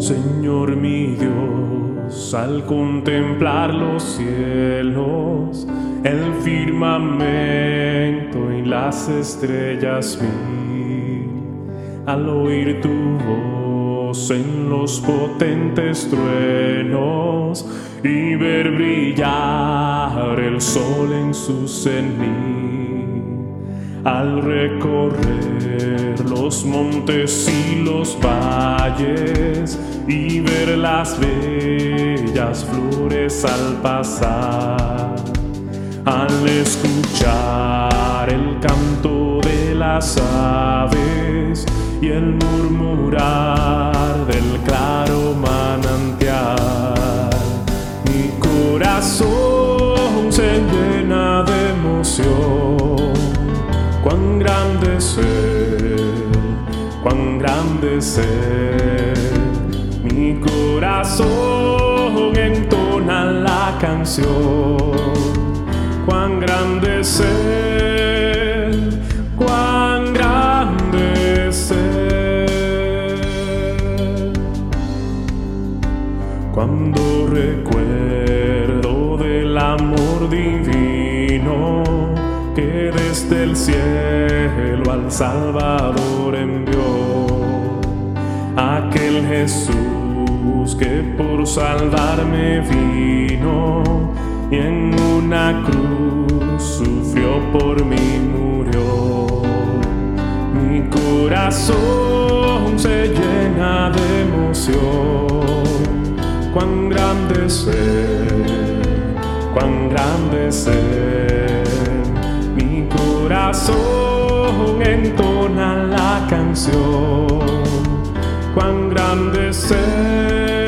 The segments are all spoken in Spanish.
Señor mi Dios, al contemplar los cielos, el firmamento y las estrellas vi, al oír tu voz en los potentes truenos y ver brillar el sol en su cenit. Al recorrer los montes y los valles y ver las bellas flores al pasar, al escuchar el canto de las aves y el murmurar del claro manantial, mi corazón se llena de emoción. Cuán grande es cuán grande es Mi corazón entona la canción, cuán grande es cuán grande es Cuando recuerdo del amor divino que desde el cielo al Salvador envió. Aquel Jesús que por salvarme vino y en una cruz sufrió por mí murió. Mi corazón se llena de emoción. Cuán grande es cuán grande es corazón entona la canción. Cuán grande es cuán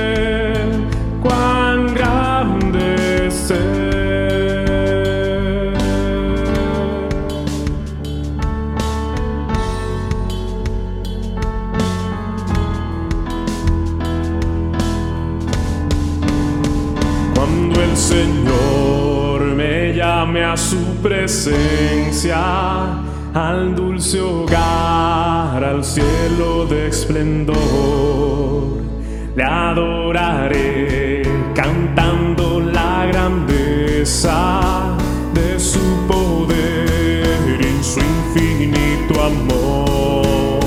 presencia, al dulce hogar, al cielo de esplendor. Le adoraré cantando la grandeza de su poder y su infinito amor.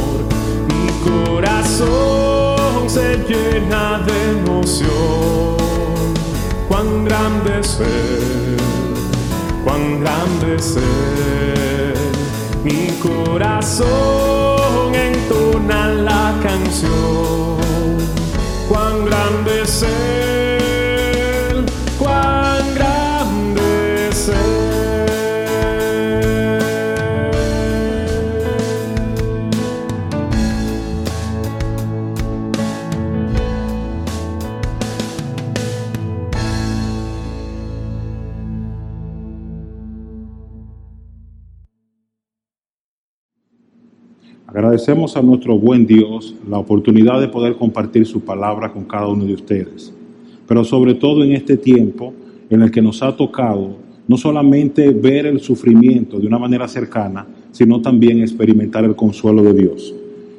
Mi corazón se llena de emoción. Cuán grande es cuán grande es Mi corazón entona la canción. Cuán grande es Agradecemos a nuestro buen Dios la oportunidad de poder compartir su palabra con cada uno de ustedes, pero sobre todo en este tiempo en el que nos ha tocado no solamente ver el sufrimiento de una manera cercana, sino también experimentar el consuelo de Dios.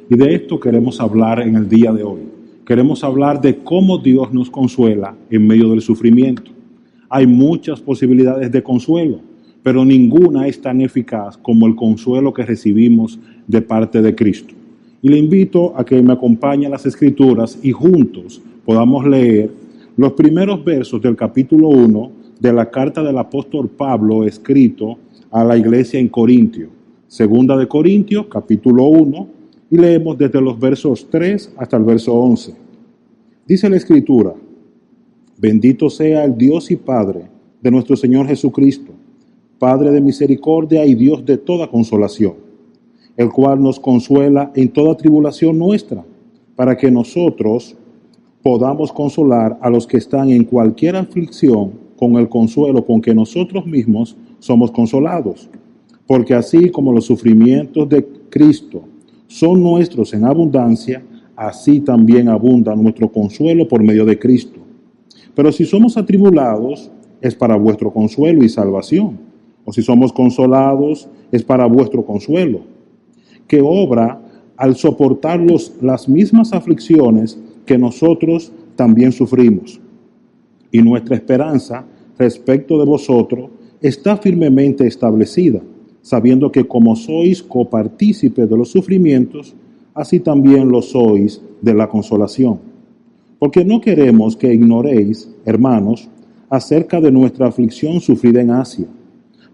Y de esto queremos hablar en el día de hoy. Queremos hablar de cómo Dios nos consuela en medio del sufrimiento. Hay muchas posibilidades de consuelo, pero ninguna es tan eficaz como el consuelo que recibimos de parte de Cristo. Y le invito a que me acompañe a las escrituras y juntos podamos leer los primeros versos del capítulo 1 de la carta del apóstol Pablo escrito a la iglesia en Corintio. Segunda de Corintios, capítulo 1, y leemos desde los versos 3 hasta el verso 11. Dice la escritura, bendito sea el Dios y Padre de nuestro Señor Jesucristo, Padre de misericordia y Dios de toda consolación, el cual nos consuela en toda tribulación nuestra, para que nosotros podamos consolar a los que están en cualquier aflicción con el consuelo con que nosotros mismos somos consolados. Porque así como los sufrimientos de Cristo son nuestros en abundancia, así también abunda nuestro consuelo por medio de Cristo. Pero si somos atribulados, es para vuestro consuelo y salvación. O si somos consolados, es para vuestro consuelo, que obra al soportar las mismas aflicciones que nosotros también sufrimos. Y nuestra esperanza respecto de vosotros está firmemente establecida, sabiendo que como sois copartícipes de los sufrimientos, así también lo sois de la consolación. Porque no queremos que ignoréis, hermanos, acerca de nuestra aflicción sufrida en Asia,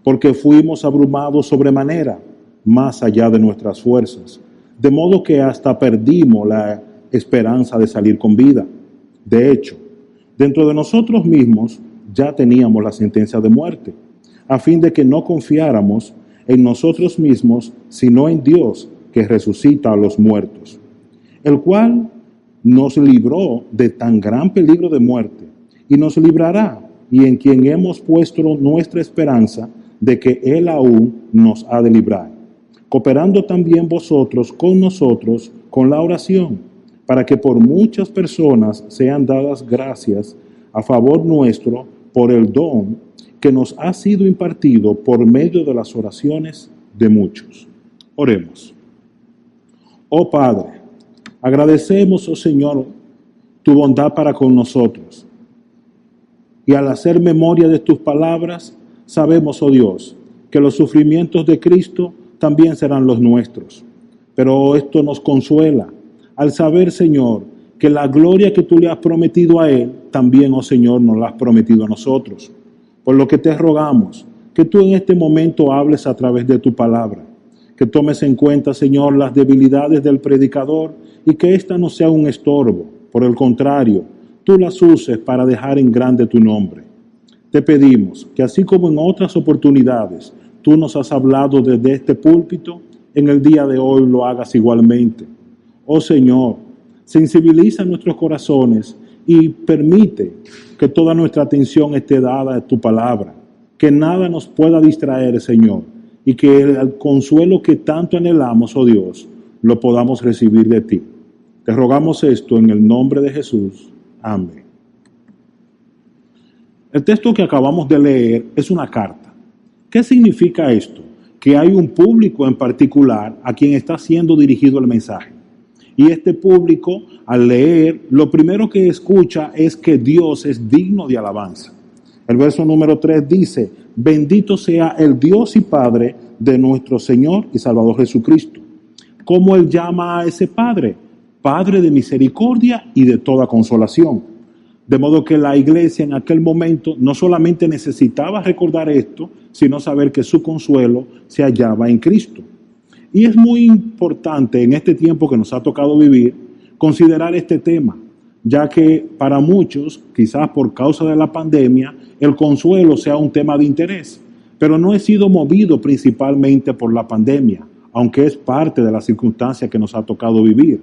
porque fuimos abrumados sobremanera, más allá de nuestras fuerzas, de modo que hasta perdimos la esperanza de salir con vida. De hecho, dentro de nosotros mismos ya teníamos la sentencia de muerte, a fin de que no confiáramos en nosotros mismos, sino en Dios que resucita a los muertos, el cual nos libró de tan gran peligro de muerte y nos librará, y en quien hemos puesto nuestra esperanza de que Él aún nos ha de librar, cooperando también vosotros con nosotros con la oración, para que por muchas personas sean dadas gracias a favor nuestro por el don que nos ha sido impartido por medio de las oraciones de muchos. Oremos. Oh Padre, agradecemos, oh Señor, tu bondad para con nosotros. Y al hacer memoria de tus palabras, sabemos, oh Dios, que los sufrimientos de Cristo también serán los nuestros. Pero esto nos consuela al saber, Señor, que la gloria que tú le has prometido a Él, también, oh Señor, nos la has prometido a nosotros. Por lo que te rogamos que tú en este momento hables a través de tu palabra, que tomes en cuenta, Señor, las debilidades del predicador y que ésta no sea un estorbo. Por el contrario, tú las uses para dejar en grande tu nombre. Te pedimos que así como en otras oportunidades tú nos has hablado desde este púlpito, en el día de hoy lo hagas igualmente. Oh Señor, sensibiliza nuestros corazones y permite que toda nuestra atención esté dada a tu palabra, que nada nos pueda distraer, Señor, y que el consuelo que tanto anhelamos, oh Dios, lo podamos recibir de ti. Te rogamos esto en el nombre de Jesús. Amén. El texto que acabamos de leer es una carta. ¿Qué significa esto? Que hay un público en particular a quien está siendo dirigido el mensaje. Y este público, al leer, lo primero que escucha es que Dios es digno de alabanza. El verso número 3 dice, bendito sea el Dios y Padre de nuestro Señor y Salvador Jesucristo. ¿Cómo Él llama a ese Padre? Padre de misericordia y de toda consolación. De modo que la iglesia en aquel momento no solamente necesitaba recordar esto, sino saber que su consuelo se hallaba en Cristo. Y es muy importante en este tiempo que nos ha tocado vivir considerar este tema, ya que para muchos, quizás por causa de la pandemia, el consuelo sea un tema de interés, pero no he sido movido principalmente por la pandemia, aunque es parte de la circunstancia que nos ha tocado vivir.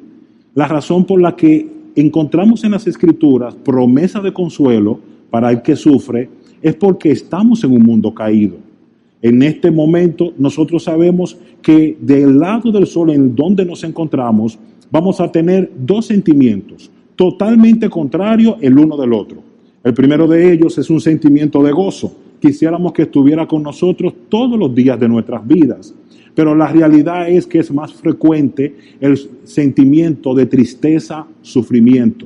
La razón por la que encontramos en las escrituras promesa de consuelo para el que sufre es porque estamos en un mundo caído en este momento nosotros sabemos que del lado del sol en donde nos encontramos vamos a tener dos sentimientos totalmente contrarios el uno del otro. El primero de ellos es un sentimiento de gozo. Quisiéramos que estuviera con nosotros todos los días de nuestras vidas. Pero la realidad es que es más frecuente el sentimiento de tristeza, sufrimiento.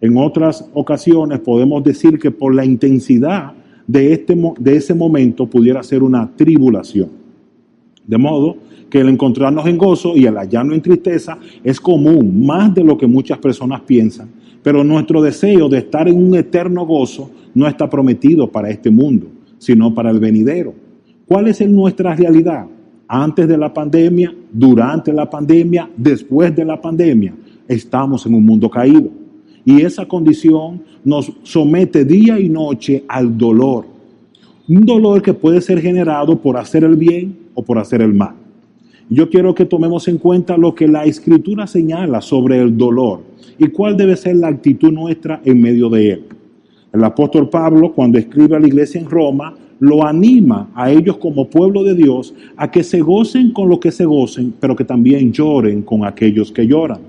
En otras ocasiones podemos decir que por la intensidad de, este, de ese momento pudiera ser una tribulación. De modo que el encontrarnos en gozo y el hallarnos en tristeza es común, más de lo que muchas personas piensan, pero nuestro deseo de estar en un eterno gozo no está prometido para este mundo, sino para el venidero. ¿Cuál es nuestra realidad? Antes de la pandemia, durante la pandemia, después de la pandemia, estamos en un mundo caído. Y esa condición nos somete día y noche al dolor. Un dolor que puede ser generado por hacer el bien o por hacer el mal. Yo quiero que tomemos en cuenta lo que la escritura señala sobre el dolor y cuál debe ser la actitud nuestra en medio de él. El apóstol Pablo, cuando escribe a la iglesia en Roma, lo anima a ellos como pueblo de Dios a que se gocen con lo que se gocen, pero que también lloren con aquellos que lloran.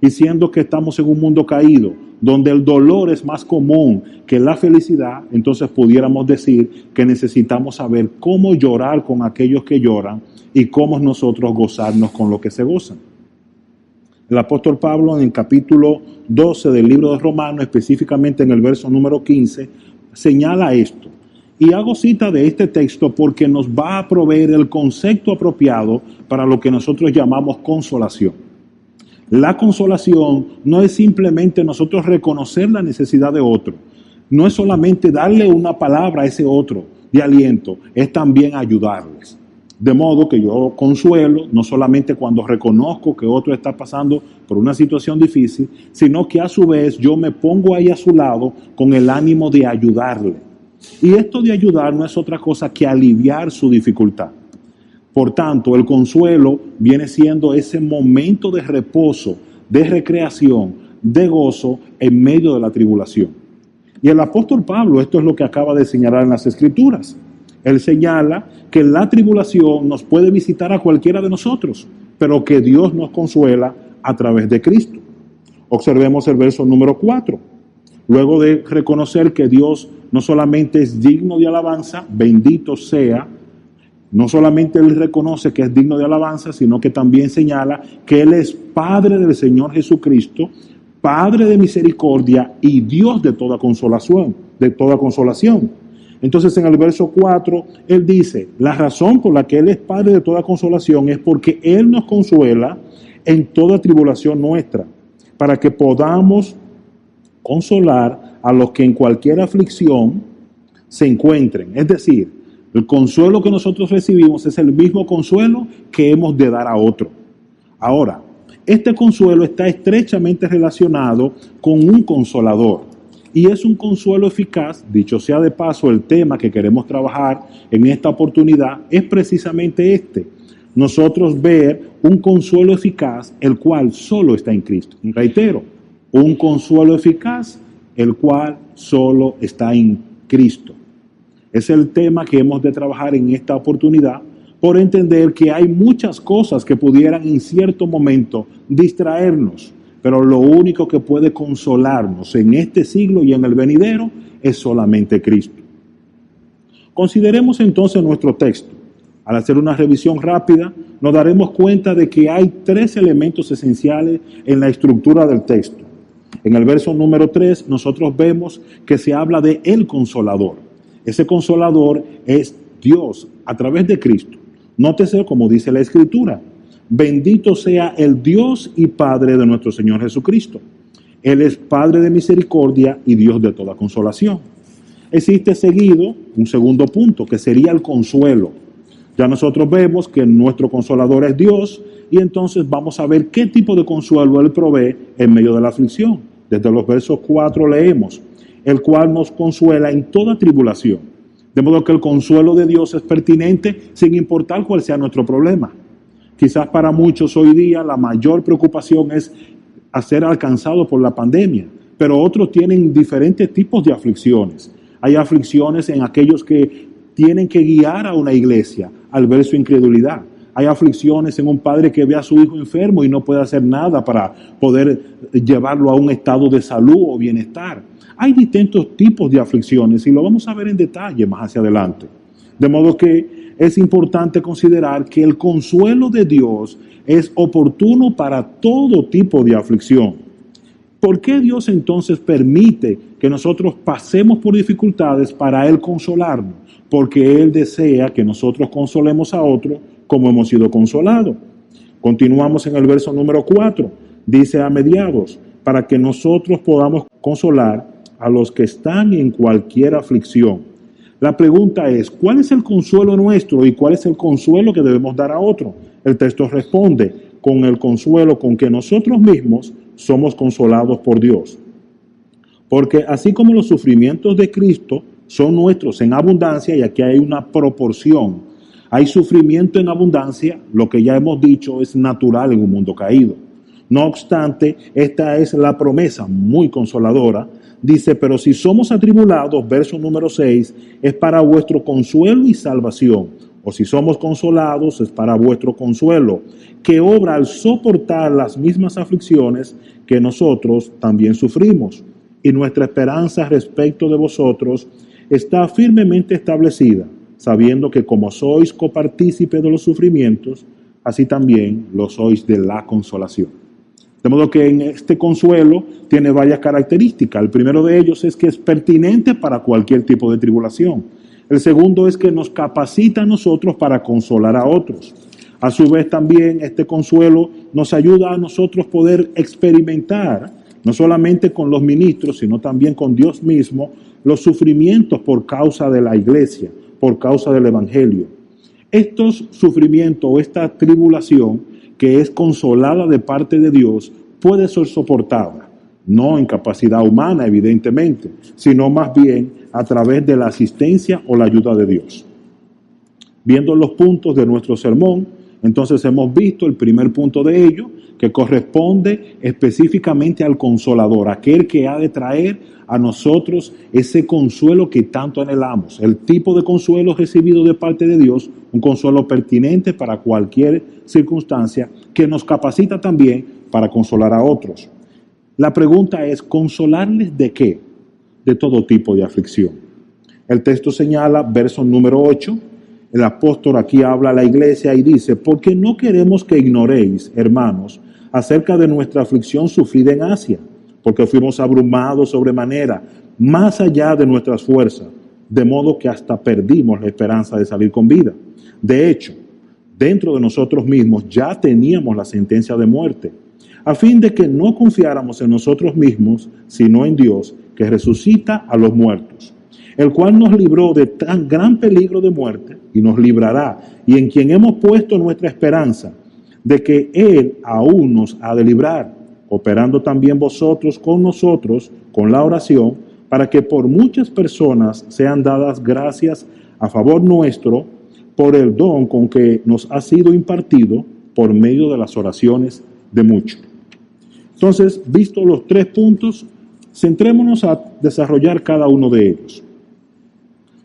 Y siendo que estamos en un mundo caído, donde el dolor es más común que la felicidad, entonces pudiéramos decir que necesitamos saber cómo llorar con aquellos que lloran y cómo nosotros gozarnos con lo que se gozan. El apóstol Pablo en el capítulo 12 del libro de Romanos, específicamente en el verso número 15, señala esto. Y hago cita de este texto porque nos va a proveer el concepto apropiado para lo que nosotros llamamos consolación. La consolación no es simplemente nosotros reconocer la necesidad de otro, no es solamente darle una palabra a ese otro de aliento, es también ayudarles. De modo que yo consuelo, no solamente cuando reconozco que otro está pasando por una situación difícil, sino que a su vez yo me pongo ahí a su lado con el ánimo de ayudarle. Y esto de ayudar no es otra cosa que aliviar su dificultad. Por tanto, el consuelo viene siendo ese momento de reposo, de recreación, de gozo en medio de la tribulación. Y el apóstol Pablo, esto es lo que acaba de señalar en las escrituras. Él señala que la tribulación nos puede visitar a cualquiera de nosotros, pero que Dios nos consuela a través de Cristo. Observemos el verso número 4. Luego de reconocer que Dios no solamente es digno de alabanza, bendito sea, no solamente Él reconoce que es digno de alabanza, sino que también señala que Él es Padre del Señor Jesucristo, Padre de misericordia y Dios de toda consolación, de toda consolación. Entonces en el verso 4, Él dice, la razón por la que Él es Padre de toda consolación es porque Él nos consuela en toda tribulación nuestra, para que podamos consolar a los que en cualquier aflicción se encuentren. Es decir, el consuelo que nosotros recibimos es el mismo consuelo que hemos de dar a otro. Ahora, este consuelo está estrechamente relacionado con un consolador. Y es un consuelo eficaz, dicho sea de paso, el tema que queremos trabajar en esta oportunidad es precisamente este. Nosotros ver un consuelo eficaz, el cual solo está en Cristo. Reitero, un consuelo eficaz, el cual solo está en Cristo. Es el tema que hemos de trabajar en esta oportunidad por entender que hay muchas cosas que pudieran en cierto momento distraernos pero lo único que puede consolarnos en este siglo y en el venidero es solamente Cristo. Consideremos entonces nuestro texto. Al hacer una revisión rápida, nos daremos cuenta de que hay tres elementos esenciales en la estructura del texto. En el verso número 3 nosotros vemos que se habla de el consolador. Ese consolador es Dios a través de Cristo. Nótese como dice la escritura, Bendito sea el Dios y Padre de nuestro Señor Jesucristo. Él es Padre de misericordia y Dios de toda consolación. Existe seguido un segundo punto, que sería el consuelo. Ya nosotros vemos que nuestro consolador es Dios y entonces vamos a ver qué tipo de consuelo Él provee en medio de la aflicción. Desde los versos 4 leemos, el cual nos consuela en toda tribulación. De modo que el consuelo de Dios es pertinente sin importar cuál sea nuestro problema. Quizás para muchos hoy día la mayor preocupación es ser alcanzado por la pandemia, pero otros tienen diferentes tipos de aflicciones. Hay aflicciones en aquellos que tienen que guiar a una iglesia al ver su incredulidad. Hay aflicciones en un padre que ve a su hijo enfermo y no puede hacer nada para poder llevarlo a un estado de salud o bienestar. Hay distintos tipos de aflicciones y lo vamos a ver en detalle más hacia adelante. De modo que es importante considerar que el consuelo de Dios es oportuno para todo tipo de aflicción. ¿Por qué Dios entonces permite que nosotros pasemos por dificultades para Él consolarnos? Porque Él desea que nosotros consolemos a otro como hemos sido consolados. Continuamos en el verso número 4. Dice a mediados, para que nosotros podamos consolar a los que están en cualquier aflicción la pregunta es, ¿cuál es el consuelo nuestro y cuál es el consuelo que debemos dar a otro? El texto responde, con el consuelo con que nosotros mismos somos consolados por Dios. Porque así como los sufrimientos de Cristo son nuestros en abundancia, y aquí hay una proporción, hay sufrimiento en abundancia, lo que ya hemos dicho es natural en un mundo caído. No obstante, esta es la promesa muy consoladora Dice, pero si somos atribulados, verso número 6, es para vuestro consuelo y salvación. O si somos consolados, es para vuestro consuelo, que obra al soportar las mismas aflicciones que nosotros también sufrimos. Y nuestra esperanza respecto de vosotros está firmemente establecida, sabiendo que como sois copartícipe de los sufrimientos, así también lo sois de la consolación. De modo que en este consuelo tiene varias características. El primero de ellos es que es pertinente para cualquier tipo de tribulación. El segundo es que nos capacita a nosotros para consolar a otros. A su vez también este consuelo nos ayuda a nosotros poder experimentar, no solamente con los ministros, sino también con Dios mismo, los sufrimientos por causa de la iglesia, por causa del Evangelio. Estos sufrimientos o esta tribulación que es consolada de parte de Dios puede ser soportada, no en capacidad humana, evidentemente, sino más bien a través de la asistencia o la ayuda de Dios. Viendo los puntos de nuestro sermón, entonces hemos visto el primer punto de ello, que corresponde específicamente al consolador, aquel que ha de traer a nosotros ese consuelo que tanto anhelamos, el tipo de consuelo recibido de parte de Dios, un consuelo pertinente para cualquier circunstancia, que nos capacita también para consolar a otros. La pregunta es, ¿consolarles de qué? De todo tipo de aflicción. El texto señala, verso número 8, el apóstol aquí habla a la iglesia y dice, porque no queremos que ignoréis, hermanos, acerca de nuestra aflicción sufrida en Asia, porque fuimos abrumados sobremanera, más allá de nuestras fuerzas, de modo que hasta perdimos la esperanza de salir con vida. De hecho, dentro de nosotros mismos ya teníamos la sentencia de muerte, a fin de que no confiáramos en nosotros mismos, sino en Dios, que resucita a los muertos, el cual nos libró de tan gran peligro de muerte y nos librará, y en quien hemos puesto nuestra esperanza, de que Él aún nos ha de librar, operando también vosotros con nosotros, con la oración, para que por muchas personas sean dadas gracias a favor nuestro, por el don con que nos ha sido impartido por medio de las oraciones de muchos. Entonces, visto los tres puntos, centrémonos a desarrollar cada uno de ellos.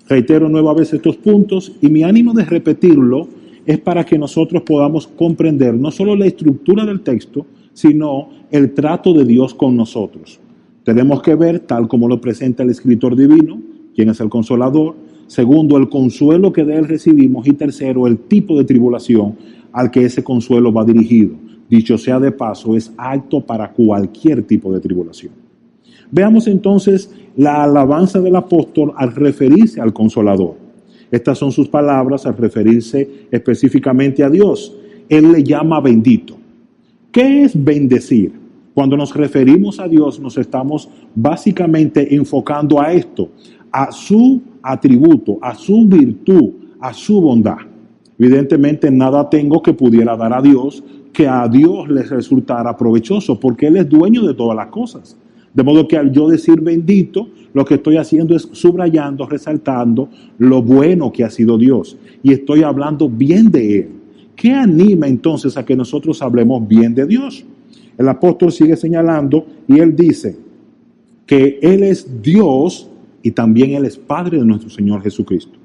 Reitero nueva vez estos puntos y mi ánimo de repetirlo es para que nosotros podamos comprender no solo la estructura del texto, sino el trato de Dios con nosotros. Tenemos que ver, tal como lo presenta el escritor divino, quién es el consolador, Segundo, el consuelo que de él recibimos. Y tercero, el tipo de tribulación al que ese consuelo va dirigido. Dicho sea de paso, es alto para cualquier tipo de tribulación. Veamos entonces la alabanza del apóstol al referirse al consolador. Estas son sus palabras al referirse específicamente a Dios. Él le llama bendito. ¿Qué es bendecir? Cuando nos referimos a Dios nos estamos básicamente enfocando a esto, a su atributo, a su virtud, a su bondad. Evidentemente nada tengo que pudiera dar a Dios que a Dios le resultara provechoso, porque Él es dueño de todas las cosas. De modo que al yo decir bendito, lo que estoy haciendo es subrayando, resaltando lo bueno que ha sido Dios. Y estoy hablando bien de Él. ¿Qué anima entonces a que nosotros hablemos bien de Dios? El apóstol sigue señalando y él dice que Él es Dios y también Él es Padre de nuestro Señor Jesucristo.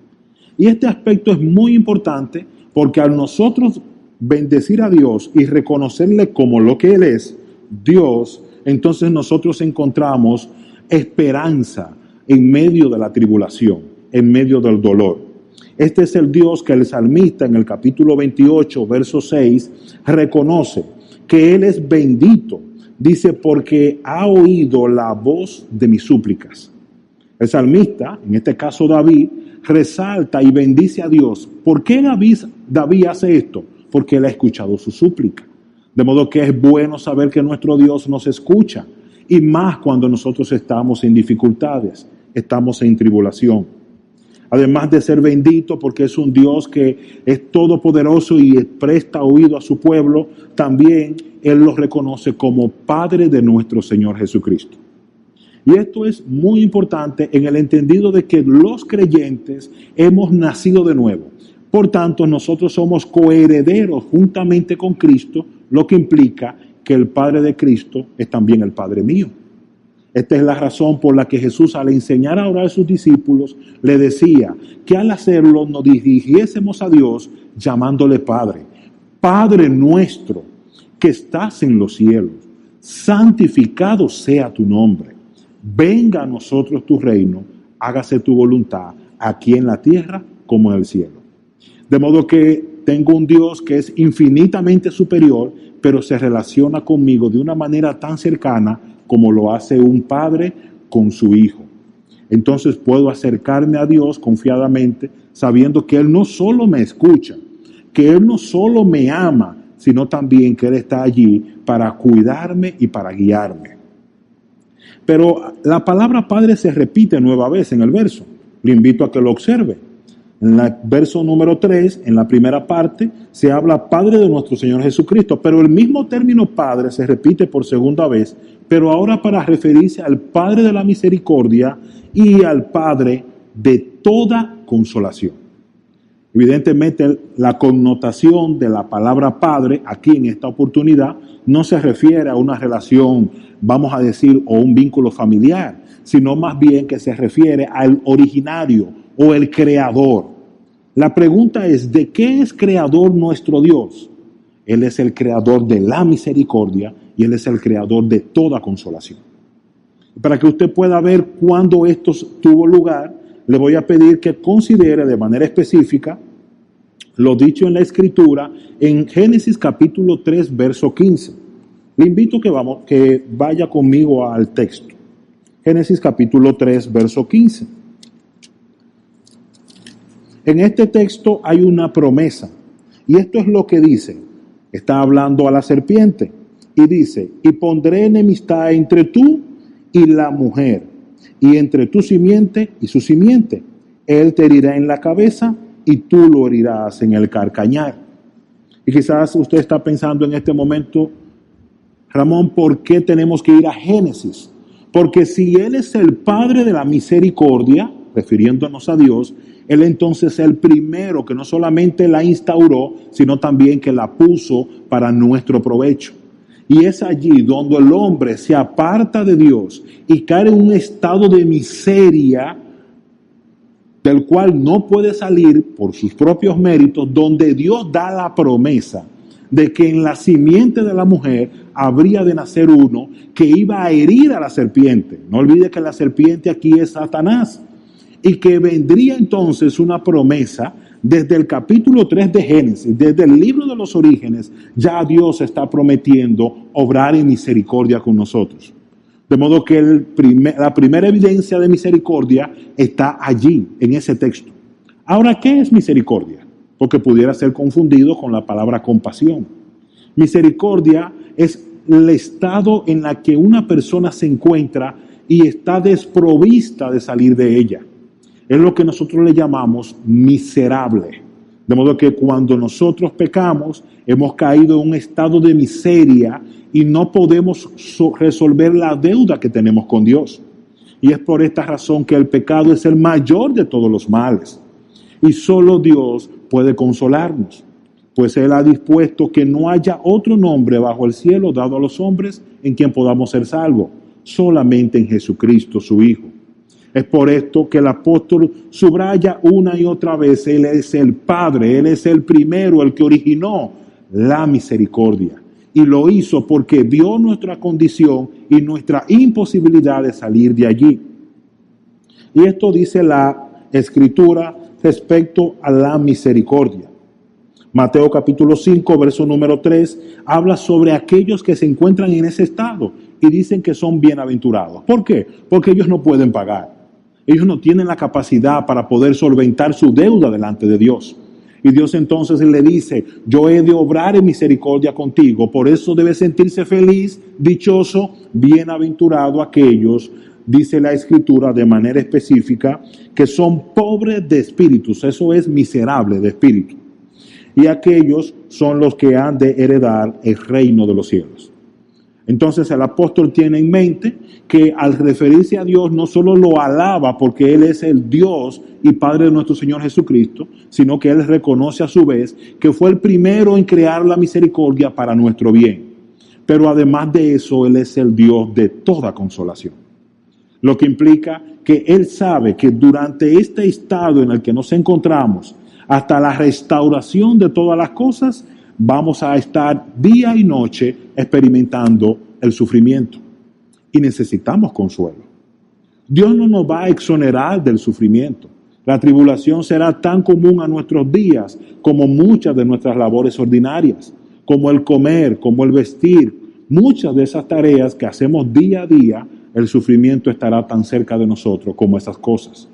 Y este aspecto es muy importante porque al nosotros bendecir a Dios y reconocerle como lo que Él es, Dios, entonces nosotros encontramos esperanza en medio de la tribulación, en medio del dolor. Este es el Dios que el salmista en el capítulo 28, verso 6, reconoce que Él es bendito. Dice, porque ha oído la voz de mis súplicas. El salmista, en este caso David, resalta y bendice a Dios. ¿Por qué David, hace esto? Porque él ha escuchado su súplica. De modo que es bueno saber que nuestro Dios nos escucha. Y más cuando nosotros estamos en dificultades, estamos en tribulación. Además de ser bendito porque es un Dios que es todopoderoso y presta oído a su pueblo, también Él lo reconoce como Padre de nuestro Señor Jesucristo. Y esto es muy importante en el entendido de que los creyentes hemos nacido de nuevo. Por tanto, nosotros somos coherederos juntamente con Cristo, lo que implica que el Padre de Cristo es también el Padre mío. Esta es la razón por la que Jesús al enseñar a orar a sus discípulos le decía que al hacerlo nos dirigiésemos a Dios llamándole Padre. Padre nuestro que estás en los cielos, santificado sea tu nombre venga a nosotros tu reino, hágase tu voluntad aquí en la tierra como en el cielo. De modo que tengo un Dios que es infinitamente superior, pero se relaciona conmigo de una manera tan cercana como lo hace un padre con su hijo. Entonces puedo acercarme a Dios confiadamente, sabiendo que Él no solo me escucha, que Él no solo me ama, sino también que Él está allí para cuidarme y para guiarme. Pero la palabra Padre se repite nueva vez en el verso. Le invito a que lo observe. En el verso número 3, en la primera parte, se habla Padre de nuestro Señor Jesucristo, pero el mismo término Padre se repite por segunda vez, pero ahora para referirse al Padre de la misericordia y al Padre de toda consolación. Evidentemente, la connotación de la palabra Padre aquí en esta oportunidad no se refiere a una relación, vamos a decir, o un vínculo familiar, sino más bien que se refiere al originario o el creador. La pregunta es, ¿de qué es creador nuestro Dios? Él es el creador de la misericordia y Él es el creador de toda consolación. Para que usted pueda ver cuándo esto tuvo lugar, le voy a pedir que considere de manera específica lo dicho en la escritura en Génesis capítulo 3, verso 15. Le invito que, vamos, que vaya conmigo al texto. Génesis capítulo 3, verso 15. En este texto hay una promesa y esto es lo que dice. Está hablando a la serpiente y dice, y pondré enemistad entre tú y la mujer, y entre tu simiente y su simiente. Él te herirá en la cabeza y tú lo herirás en el carcañar. Y quizás usted está pensando en este momento, Ramón, ¿por qué tenemos que ir a Génesis? Porque si Él es el Padre de la misericordia, refiriéndonos a Dios, Él entonces es el primero que no solamente la instauró, sino también que la puso para nuestro provecho. Y es allí donde el hombre se aparta de Dios y cae en un estado de miseria del cual no puede salir por sus propios méritos, donde Dios da la promesa de que en la simiente de la mujer habría de nacer uno que iba a herir a la serpiente. No olvide que la serpiente aquí es Satanás. Y que vendría entonces una promesa desde el capítulo 3 de Génesis, desde el libro de los orígenes, ya Dios está prometiendo obrar en misericordia con nosotros. De modo que la primera evidencia de misericordia está allí, en ese texto. Ahora, ¿qué es misericordia? Porque pudiera ser confundido con la palabra compasión. Misericordia es el estado en la que una persona se encuentra y está desprovista de salir de ella es lo que nosotros le llamamos miserable. De modo que cuando nosotros pecamos, hemos caído en un estado de miseria y no podemos resolver la deuda que tenemos con Dios. Y es por esta razón que el pecado es el mayor de todos los males. Y solo Dios puede consolarnos, pues Él ha dispuesto que no haya otro nombre bajo el cielo dado a los hombres en quien podamos ser salvos, solamente en Jesucristo su Hijo. Es por esto que el apóstol subraya una y otra vez, Él es el Padre, Él es el primero, el que originó la misericordia. Y lo hizo porque vio nuestra condición y nuestra imposibilidad de salir de allí. Y esto dice la escritura respecto a la misericordia. Mateo capítulo 5, verso número 3, habla sobre aquellos que se encuentran en ese estado y dicen que son bienaventurados. ¿Por qué? Porque ellos no pueden pagar. Ellos no tienen la capacidad para poder solventar su deuda delante de Dios. Y Dios entonces le dice, yo he de obrar en misericordia contigo, por eso debe sentirse feliz, dichoso, bienaventurado aquellos, dice la escritura de manera específica, que son pobres de espíritus, eso es miserable de espíritu. Y aquellos son los que han de heredar el reino de los cielos. Entonces el apóstol tiene en mente que al referirse a Dios no solo lo alaba porque Él es el Dios y Padre de nuestro Señor Jesucristo, sino que Él reconoce a su vez que fue el primero en crear la misericordia para nuestro bien. Pero además de eso, Él es el Dios de toda consolación. Lo que implica que Él sabe que durante este estado en el que nos encontramos, hasta la restauración de todas las cosas, vamos a estar día y noche experimentando el sufrimiento y necesitamos consuelo. Dios no nos va a exonerar del sufrimiento, La tribulación será tan común a nuestros días como muchas de nuestras labores ordinarias, como el comer, como el vestir. Muchas de esas tareas que hacemos día a día, el sufrimiento estará tan cerca de nosotros como esas cosas.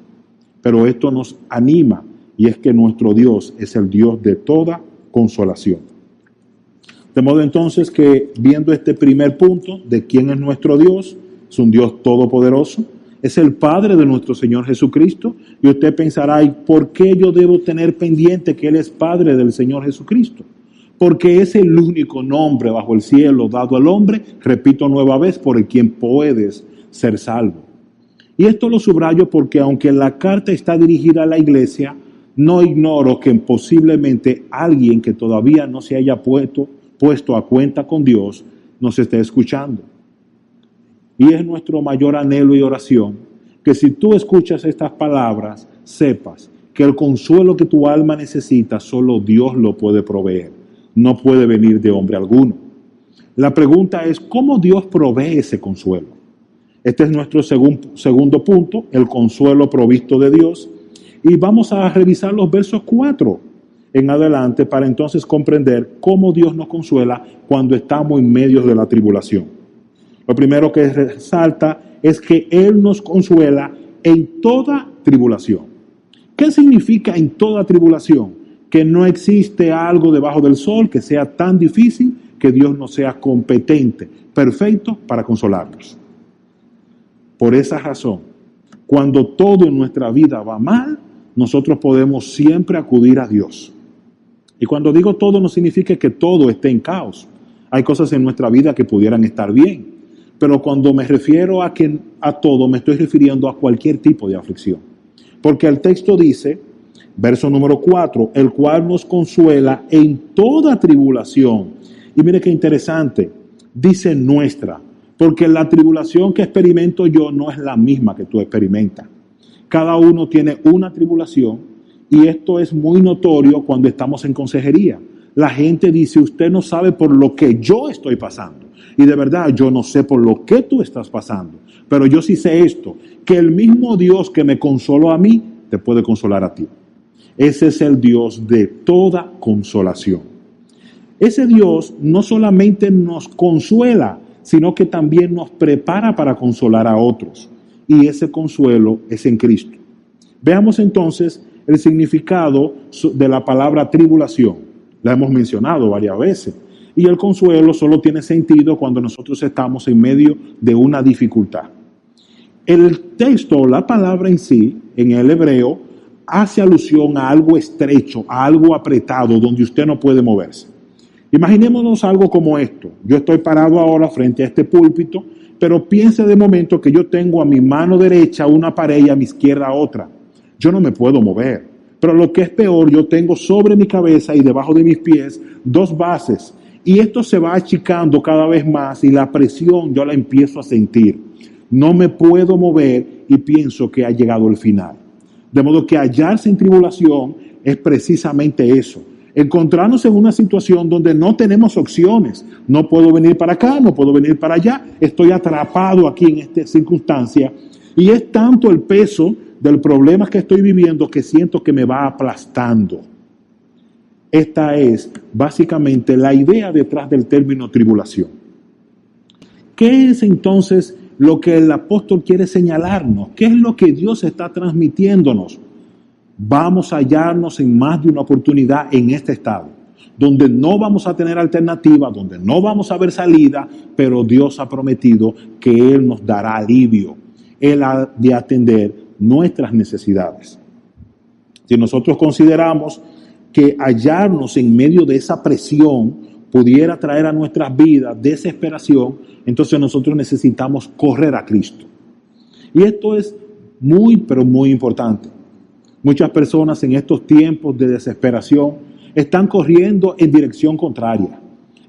Pero esto nos anima y es que nuestro Dios es el Dios de toda consolación. De modo entonces que viendo este primer punto de quién es nuestro Dios, es un Dios todopoderoso, es el Padre de nuestro Señor Jesucristo, y usted pensará, ¿y por qué yo debo tener pendiente que Él es Padre del Señor Jesucristo? Porque es el único nombre bajo el cielo dado al hombre, repito nueva vez, por el quien puedes ser salvo. Y esto lo subrayo porque aunque la carta está dirigida a la iglesia, no ignoro que posiblemente alguien que todavía no se haya puesto, puesto a cuenta con Dios nos esté escuchando. Y es nuestro mayor anhelo y oración que si tú escuchas estas palabras, sepas que el consuelo que tu alma necesita solo Dios lo puede proveer. No puede venir de hombre alguno. La pregunta es, ¿cómo Dios provee ese consuelo? Este es nuestro segundo punto, el consuelo provisto de Dios. Y vamos a revisar los versos 4 en adelante para entonces comprender cómo Dios nos consuela cuando estamos en medio de la tribulación. Lo primero que resalta es que Él nos consuela en toda tribulación. ¿Qué significa en toda tribulación? Que no existe algo debajo del sol que sea tan difícil que Dios no sea competente, perfecto para consolarnos. Por esa razón, cuando todo en nuestra vida va mal, nosotros podemos siempre acudir a Dios. Y cuando digo todo no significa que todo esté en caos. Hay cosas en nuestra vida que pudieran estar bien. Pero cuando me refiero a que a todo, me estoy refiriendo a cualquier tipo de aflicción. Porque el texto dice, verso número 4, el cual nos consuela en toda tribulación. Y mire qué interesante, dice nuestra, porque la tribulación que experimento yo no es la misma que tú experimentas. Cada uno tiene una tribulación y esto es muy notorio cuando estamos en consejería. La gente dice, usted no sabe por lo que yo estoy pasando. Y de verdad, yo no sé por lo que tú estás pasando. Pero yo sí sé esto, que el mismo Dios que me consoló a mí, te puede consolar a ti. Ese es el Dios de toda consolación. Ese Dios no solamente nos consuela, sino que también nos prepara para consolar a otros y ese consuelo es en Cristo. Veamos entonces el significado de la palabra tribulación. La hemos mencionado varias veces. Y el consuelo solo tiene sentido cuando nosotros estamos en medio de una dificultad. El texto, la palabra en sí, en el hebreo, hace alusión a algo estrecho, a algo apretado, donde usted no puede moverse. Imaginémonos algo como esto. Yo estoy parado ahora frente a este púlpito pero piense de momento que yo tengo a mi mano derecha una pared y a mi izquierda otra. Yo no me puedo mover. Pero lo que es peor, yo tengo sobre mi cabeza y debajo de mis pies dos bases. Y esto se va achicando cada vez más y la presión yo la empiezo a sentir. No me puedo mover y pienso que ha llegado el final. De modo que hallarse en tribulación es precisamente eso encontrarnos en una situación donde no tenemos opciones. No puedo venir para acá, no puedo venir para allá, estoy atrapado aquí en esta circunstancia. Y es tanto el peso del problema que estoy viviendo que siento que me va aplastando. Esta es básicamente la idea detrás del término tribulación. ¿Qué es entonces lo que el apóstol quiere señalarnos? ¿Qué es lo que Dios está transmitiéndonos? Vamos a hallarnos en más de una oportunidad en este estado, donde no vamos a tener alternativa, donde no vamos a ver salida, pero Dios ha prometido que Él nos dará alivio. Él ha de atender nuestras necesidades. Si nosotros consideramos que hallarnos en medio de esa presión pudiera traer a nuestras vidas desesperación, entonces nosotros necesitamos correr a Cristo. Y esto es muy, pero muy importante. Muchas personas en estos tiempos de desesperación están corriendo en dirección contraria.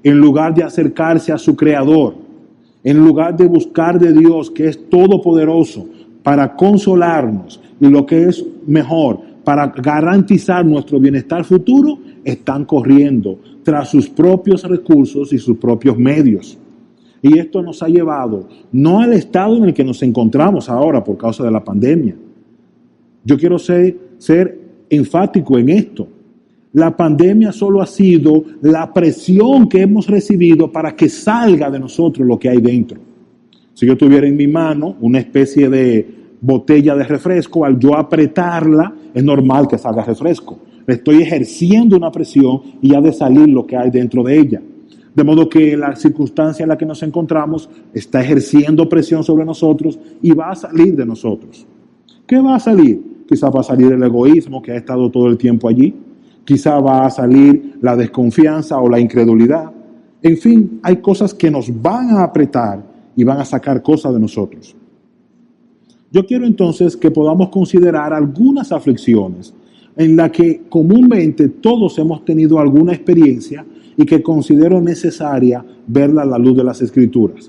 En lugar de acercarse a su Creador, en lugar de buscar de Dios, que es todopoderoso, para consolarnos y lo que es mejor, para garantizar nuestro bienestar futuro, están corriendo tras sus propios recursos y sus propios medios. Y esto nos ha llevado no al estado en el que nos encontramos ahora por causa de la pandemia, yo quiero ser enfático en esto. La pandemia solo ha sido la presión que hemos recibido para que salga de nosotros lo que hay dentro. Si yo tuviera en mi mano una especie de botella de refresco, al yo apretarla, es normal que salga refresco. Estoy ejerciendo una presión y ha de salir lo que hay dentro de ella. De modo que la circunstancia en la que nos encontramos está ejerciendo presión sobre nosotros y va a salir de nosotros. ¿Qué va a salir? Quizá va a salir el egoísmo que ha estado todo el tiempo allí. Quizá va a salir la desconfianza o la incredulidad. En fin, hay cosas que nos van a apretar y van a sacar cosas de nosotros. Yo quiero entonces que podamos considerar algunas aflicciones en las que comúnmente todos hemos tenido alguna experiencia y que considero necesaria verla a la luz de las escrituras.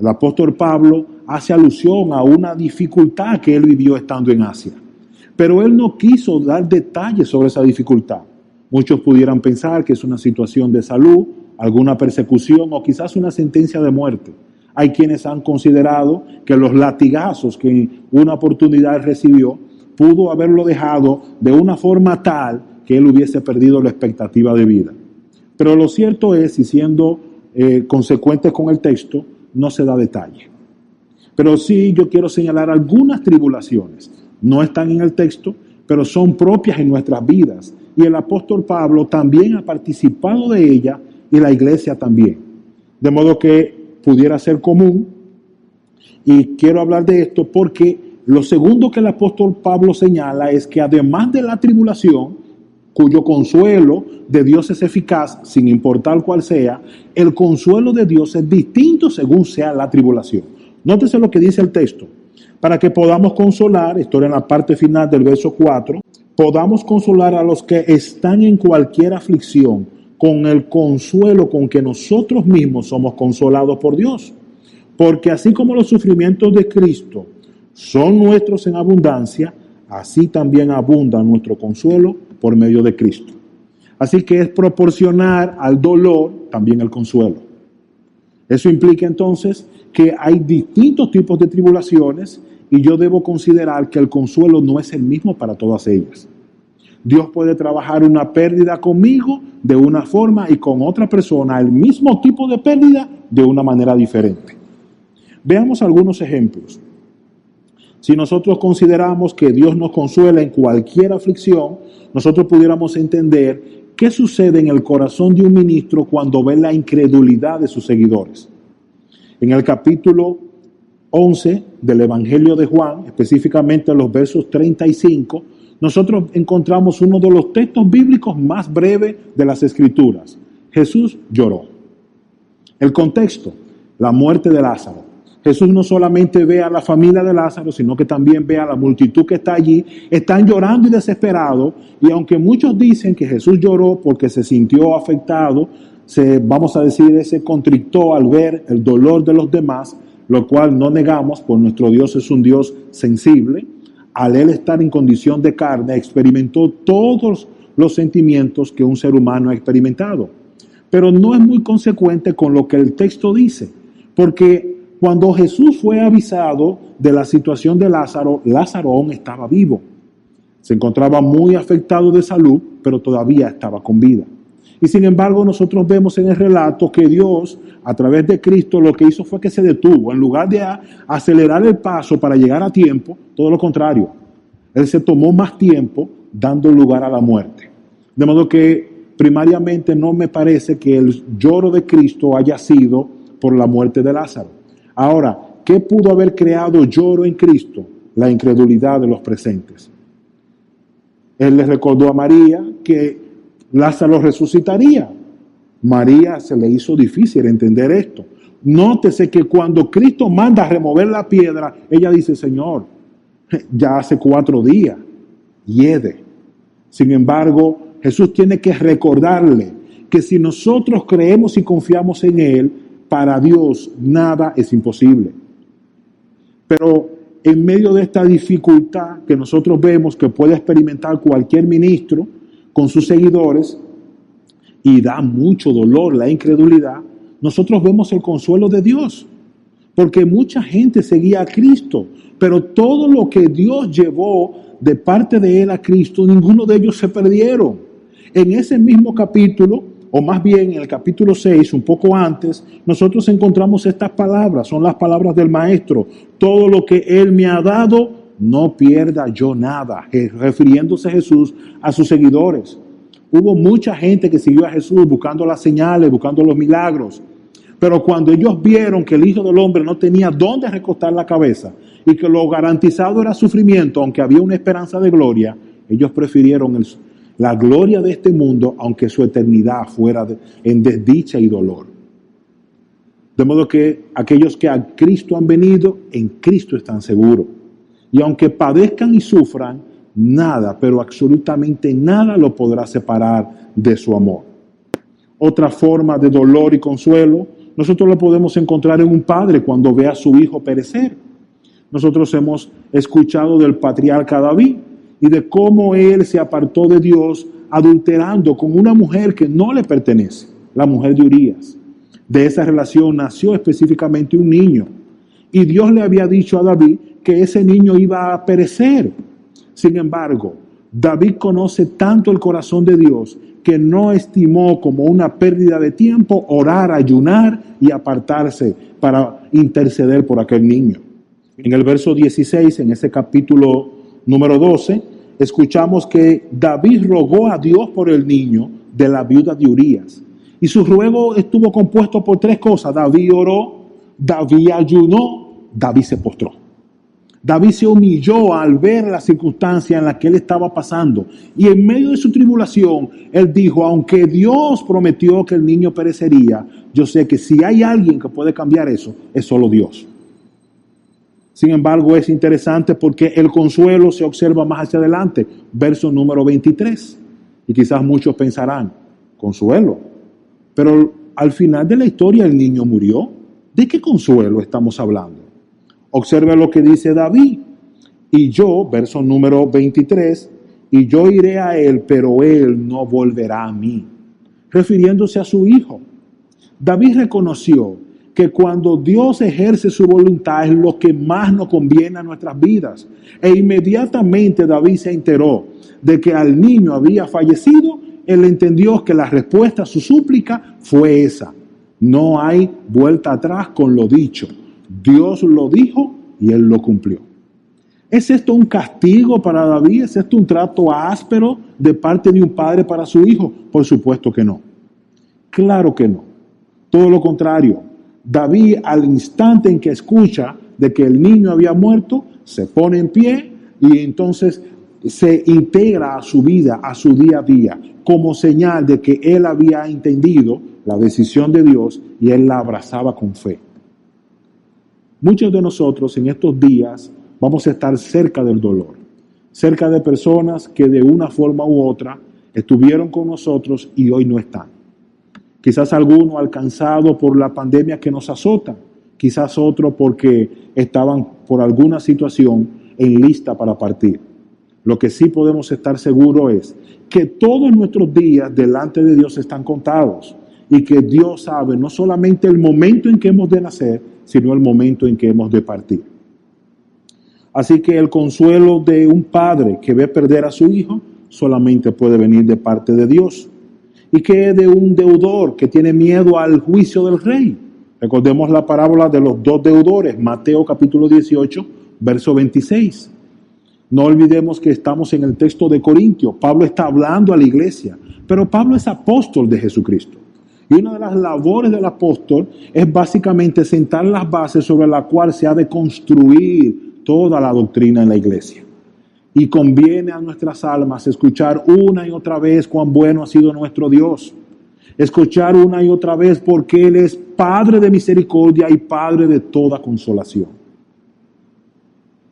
El apóstol Pablo hace alusión a una dificultad que él vivió estando en Asia, pero él no quiso dar detalles sobre esa dificultad. Muchos pudieran pensar que es una situación de salud, alguna persecución o quizás una sentencia de muerte. Hay quienes han considerado que los latigazos que en una oportunidad recibió pudo haberlo dejado de una forma tal que él hubiese perdido la expectativa de vida. Pero lo cierto es, y siendo eh, consecuentes con el texto, no se da detalle. Pero sí yo quiero señalar algunas tribulaciones. No están en el texto, pero son propias en nuestras vidas. Y el apóstol Pablo también ha participado de ella y la iglesia también. De modo que pudiera ser común. Y quiero hablar de esto porque lo segundo que el apóstol Pablo señala es que además de la tribulación, cuyo consuelo de Dios es eficaz, sin importar cuál sea, el consuelo de Dios es distinto según sea la tribulación. Nótese lo que dice el texto. Para que podamos consolar, esto en la parte final del verso 4, podamos consolar a los que están en cualquier aflicción con el consuelo con que nosotros mismos somos consolados por Dios. Porque así como los sufrimientos de Cristo son nuestros en abundancia, así también abunda nuestro consuelo por medio de Cristo. Así que es proporcionar al dolor también el consuelo. Eso implica entonces que hay distintos tipos de tribulaciones y yo debo considerar que el consuelo no es el mismo para todas ellas. Dios puede trabajar una pérdida conmigo de una forma y con otra persona el mismo tipo de pérdida de una manera diferente. Veamos algunos ejemplos. Si nosotros consideramos que Dios nos consuela en cualquier aflicción, nosotros pudiéramos entender qué sucede en el corazón de un ministro cuando ve la incredulidad de sus seguidores. En el capítulo 11 del Evangelio de Juan, específicamente en los versos 35, nosotros encontramos uno de los textos bíblicos más breves de las Escrituras. Jesús lloró. El contexto, la muerte de Lázaro. Jesús no solamente ve a la familia de Lázaro, sino que también ve a la multitud que está allí. Están llorando y desesperados. Y aunque muchos dicen que Jesús lloró porque se sintió afectado, se, vamos a decir, se contrictó al ver el dolor de los demás, lo cual no negamos, pues nuestro Dios es un Dios sensible. Al él estar en condición de carne, experimentó todos los sentimientos que un ser humano ha experimentado. Pero no es muy consecuente con lo que el texto dice, porque cuando Jesús fue avisado de la situación de Lázaro, Lázaro aún estaba vivo. Se encontraba muy afectado de salud, pero todavía estaba con vida. Y sin embargo, nosotros vemos en el relato que Dios, a través de Cristo, lo que hizo fue que se detuvo. En lugar de acelerar el paso para llegar a tiempo, todo lo contrario. Él se tomó más tiempo dando lugar a la muerte. De modo que primariamente no me parece que el lloro de Cristo haya sido por la muerte de Lázaro. Ahora, ¿qué pudo haber creado lloro en Cristo? La incredulidad de los presentes. Él les recordó a María que Lázaro resucitaría. María se le hizo difícil entender esto. Nótese que cuando Cristo manda a remover la piedra, ella dice, Señor, ya hace cuatro días, hiede. Sin embargo, Jesús tiene que recordarle que si nosotros creemos y confiamos en Él, para Dios nada es imposible. Pero en medio de esta dificultad que nosotros vemos que puede experimentar cualquier ministro con sus seguidores y da mucho dolor la incredulidad, nosotros vemos el consuelo de Dios. porque mucha gente seguía a Cristo, pero todo lo que Dios llevó de parte de él a Cristo, ninguno de ellos se perdieron. En ese mismo capítulo, o más bien en el capítulo 6, un poco antes, nosotros encontramos estas palabras, son las palabras del Maestro. Todo lo que Él me ha dado, no pierda yo nada, refiriéndose Jesús a sus seguidores. Hubo mucha gente que siguió a Jesús buscando las señales, buscando los milagros. Pero cuando ellos vieron que el Hijo del Hombre no tenía dónde recostar la cabeza y que lo garantizado era sufrimiento, aunque había una esperanza de gloria, ellos prefirieron la gloria de este mundo, aunque su eternidad fuera en desdicha y dolor. De modo que aquellos que a Cristo han venido, en Cristo están seguros. Y aunque padezcan y sufran, nada, pero absolutamente nada lo podrá separar de su amor. Otra forma de dolor y consuelo, nosotros lo podemos encontrar en un padre cuando ve a su hijo perecer. Nosotros hemos escuchado del patriarca David y de cómo él se apartó de Dios adulterando con una mujer que no le pertenece, la mujer de Urias. De esa relación nació específicamente un niño. Y Dios le había dicho a David que ese niño iba a perecer. Sin embargo, David conoce tanto el corazón de Dios que no estimó como una pérdida de tiempo orar, ayunar y apartarse para interceder por aquel niño. En el verso 16, en ese capítulo número 12, escuchamos que David rogó a Dios por el niño de la viuda de Urías. Y su ruego estuvo compuesto por tres cosas. David oró, David ayunó, David se postró. David se humilló al ver la circunstancia en la que él estaba pasando. Y en medio de su tribulación, él dijo, aunque Dios prometió que el niño perecería, yo sé que si hay alguien que puede cambiar eso, es solo Dios. Sin embargo, es interesante porque el consuelo se observa más hacia adelante, verso número 23. Y quizás muchos pensarán, consuelo. Pero al final de la historia el niño murió. ¿De qué consuelo estamos hablando? Observe lo que dice David. Y yo, verso número 23, y yo iré a él, pero él no volverá a mí. Refiriéndose a su hijo. David reconoció que cuando Dios ejerce su voluntad es lo que más nos conviene a nuestras vidas. E inmediatamente David se enteró de que al niño había fallecido, él entendió que la respuesta a su súplica fue esa. No hay vuelta atrás con lo dicho. Dios lo dijo y él lo cumplió. ¿Es esto un castigo para David? ¿Es esto un trato áspero de parte de un padre para su hijo? Por supuesto que no. Claro que no. Todo lo contrario. David al instante en que escucha de que el niño había muerto, se pone en pie y entonces se integra a su vida, a su día a día, como señal de que él había entendido la decisión de Dios y él la abrazaba con fe. Muchos de nosotros en estos días vamos a estar cerca del dolor, cerca de personas que de una forma u otra estuvieron con nosotros y hoy no están. Quizás alguno alcanzado por la pandemia que nos azota, quizás otro porque estaban por alguna situación en lista para partir. Lo que sí podemos estar seguros es que todos nuestros días delante de Dios están contados y que Dios sabe no solamente el momento en que hemos de nacer, sino el momento en que hemos de partir. Así que el consuelo de un padre que ve perder a su hijo solamente puede venir de parte de Dios. Y que de un deudor que tiene miedo al juicio del rey. Recordemos la parábola de los dos deudores, Mateo capítulo 18, verso 26. No olvidemos que estamos en el texto de Corintio. Pablo está hablando a la iglesia, pero Pablo es apóstol de Jesucristo. Y una de las labores del apóstol es básicamente sentar las bases sobre la cual se ha de construir toda la doctrina en la iglesia. Y conviene a nuestras almas escuchar una y otra vez cuán bueno ha sido nuestro Dios. Escuchar una y otra vez porque Él es Padre de misericordia y Padre de toda consolación.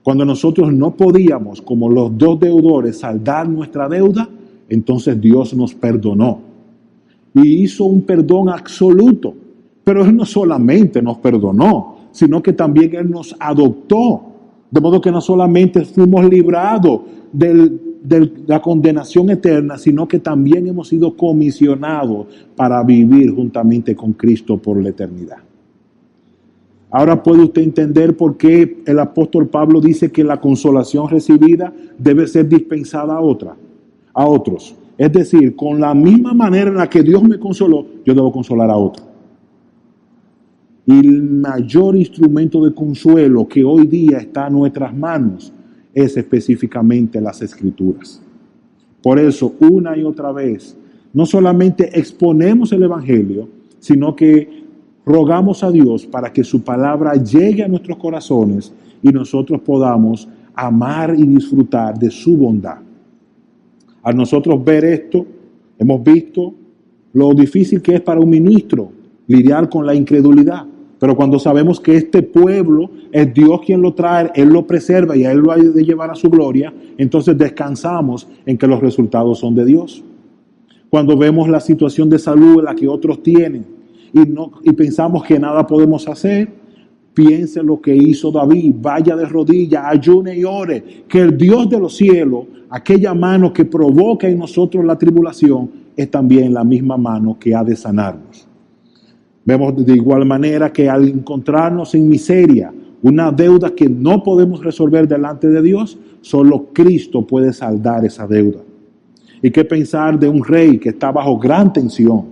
Cuando nosotros no podíamos, como los dos deudores, saldar nuestra deuda, entonces Dios nos perdonó y hizo un perdón absoluto. Pero Él no solamente nos perdonó, sino que también Él nos adoptó. De modo que no solamente fuimos librados de la condenación eterna, sino que también hemos sido comisionados para vivir juntamente con Cristo por la eternidad. Ahora puede usted entender por qué el apóstol Pablo dice que la consolación recibida debe ser dispensada a otra, a otros. Es decir, con la misma manera en la que Dios me consoló, yo debo consolar a otro. Y el mayor instrumento de consuelo que hoy día está en nuestras manos es específicamente las escrituras. Por eso, una y otra vez, no solamente exponemos el Evangelio, sino que rogamos a Dios para que su palabra llegue a nuestros corazones y nosotros podamos amar y disfrutar de su bondad. A nosotros ver esto, hemos visto lo difícil que es para un ministro lidiar con la incredulidad. Pero cuando sabemos que este pueblo es Dios quien lo trae, Él lo preserva y a Él lo ha de llevar a su gloria, entonces descansamos en que los resultados son de Dios. Cuando vemos la situación de salud en la que otros tienen y, no, y pensamos que nada podemos hacer, piense lo que hizo David, vaya de rodillas, ayune y ore, que el Dios de los cielos, aquella mano que provoca en nosotros la tribulación, es también la misma mano que ha de sanarnos. Vemos de igual manera que al encontrarnos en miseria, una deuda que no podemos resolver delante de Dios, solo Cristo puede saldar esa deuda. ¿Y qué pensar de un rey que está bajo gran tensión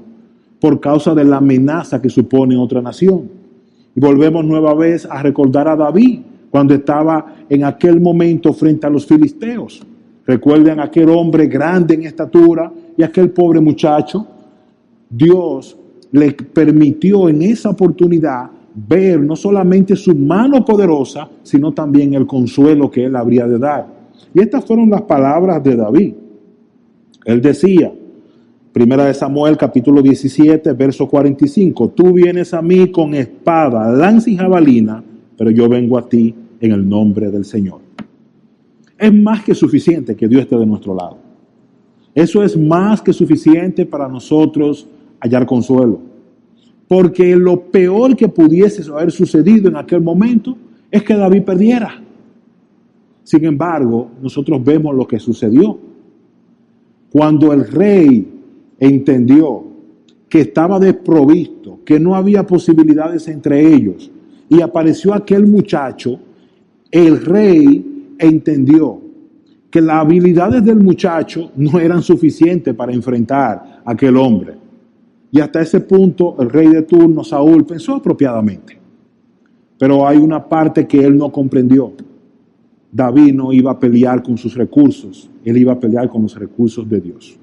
por causa de la amenaza que supone otra nación? Y volvemos nueva vez a recordar a David cuando estaba en aquel momento frente a los filisteos. Recuerden aquel hombre grande en estatura y aquel pobre muchacho. Dios le permitió en esa oportunidad ver no solamente su mano poderosa, sino también el consuelo que él habría de dar. Y estas fueron las palabras de David. Él decía, Primera de Samuel capítulo 17, verso 45, tú vienes a mí con espada, lanza y jabalina, pero yo vengo a ti en el nombre del Señor. Es más que suficiente que Dios esté de nuestro lado. Eso es más que suficiente para nosotros hallar consuelo. Porque lo peor que pudiese haber sucedido en aquel momento es que David perdiera. Sin embargo, nosotros vemos lo que sucedió. Cuando el rey entendió que estaba desprovisto, que no había posibilidades entre ellos, y apareció aquel muchacho, el rey entendió que las habilidades del muchacho no eran suficientes para enfrentar a aquel hombre. Y hasta ese punto el rey de turno, Saúl, pensó apropiadamente. Pero hay una parte que él no comprendió. David no iba a pelear con sus recursos, él iba a pelear con los recursos de Dios.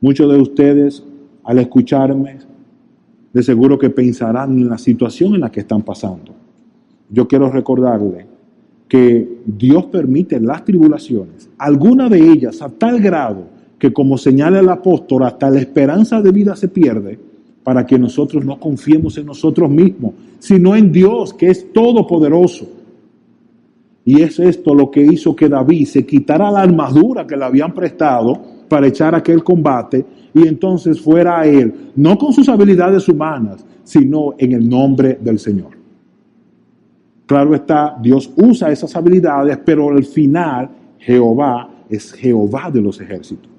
Muchos de ustedes, al escucharme, de seguro que pensarán en la situación en la que están pasando. Yo quiero recordarle que Dios permite las tribulaciones, algunas de ellas a tal grado que como señala el apóstol, hasta la esperanza de vida se pierde para que nosotros no confiemos en nosotros mismos, sino en Dios, que es todopoderoso. Y es esto lo que hizo que David se quitara la armadura que le habían prestado para echar aquel combate y entonces fuera a él, no con sus habilidades humanas, sino en el nombre del Señor. Claro está, Dios usa esas habilidades, pero al final Jehová es Jehová de los ejércitos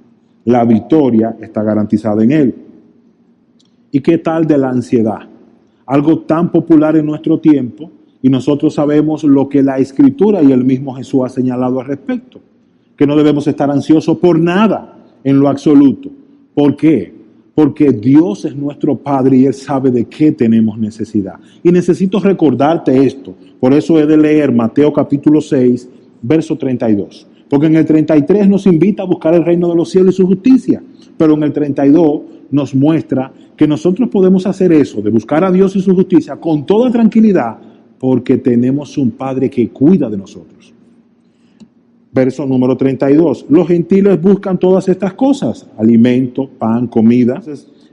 la victoria está garantizada en Él. ¿Y qué tal de la ansiedad? Algo tan popular en nuestro tiempo y nosotros sabemos lo que la Escritura y el mismo Jesús ha señalado al respecto, que no debemos estar ansiosos por nada en lo absoluto. ¿Por qué? Porque Dios es nuestro Padre y Él sabe de qué tenemos necesidad. Y necesito recordarte esto. Por eso he de leer Mateo capítulo 6, verso 32. Porque en el 33 nos invita a buscar el reino de los cielos y su justicia, pero en el 32 nos muestra que nosotros podemos hacer eso, de buscar a Dios y su justicia con toda tranquilidad, porque tenemos un Padre que cuida de nosotros. Verso número 32. Los gentiles buscan todas estas cosas, alimento, pan, comida.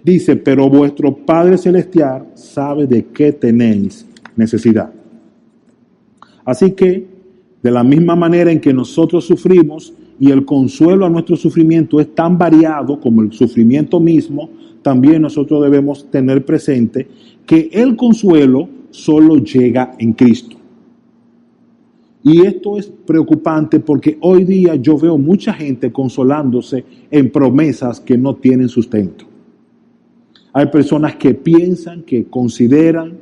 Dice, pero vuestro Padre Celestial sabe de qué tenéis necesidad. Así que de la misma manera en que nosotros sufrimos y el consuelo a nuestro sufrimiento es tan variado como el sufrimiento mismo, también nosotros debemos tener presente que el consuelo solo llega en Cristo. Y esto es preocupante porque hoy día yo veo mucha gente consolándose en promesas que no tienen sustento. Hay personas que piensan, que consideran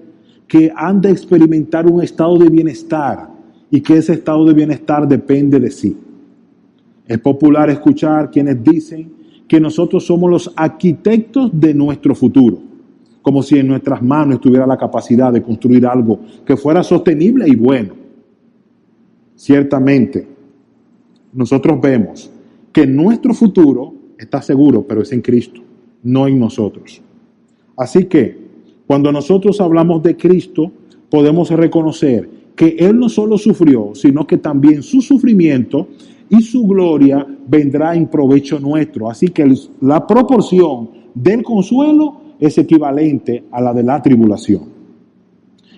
que han de experimentar un estado de bienestar y que ese estado de bienestar depende de sí. Es popular escuchar quienes dicen que nosotros somos los arquitectos de nuestro futuro, como si en nuestras manos estuviera la capacidad de construir algo que fuera sostenible y bueno. Ciertamente, nosotros vemos que nuestro futuro está seguro, pero es en Cristo, no en nosotros. Así que, cuando nosotros hablamos de Cristo, podemos reconocer que Él no solo sufrió, sino que también su sufrimiento y su gloria vendrá en provecho nuestro. Así que la proporción del consuelo es equivalente a la de la tribulación.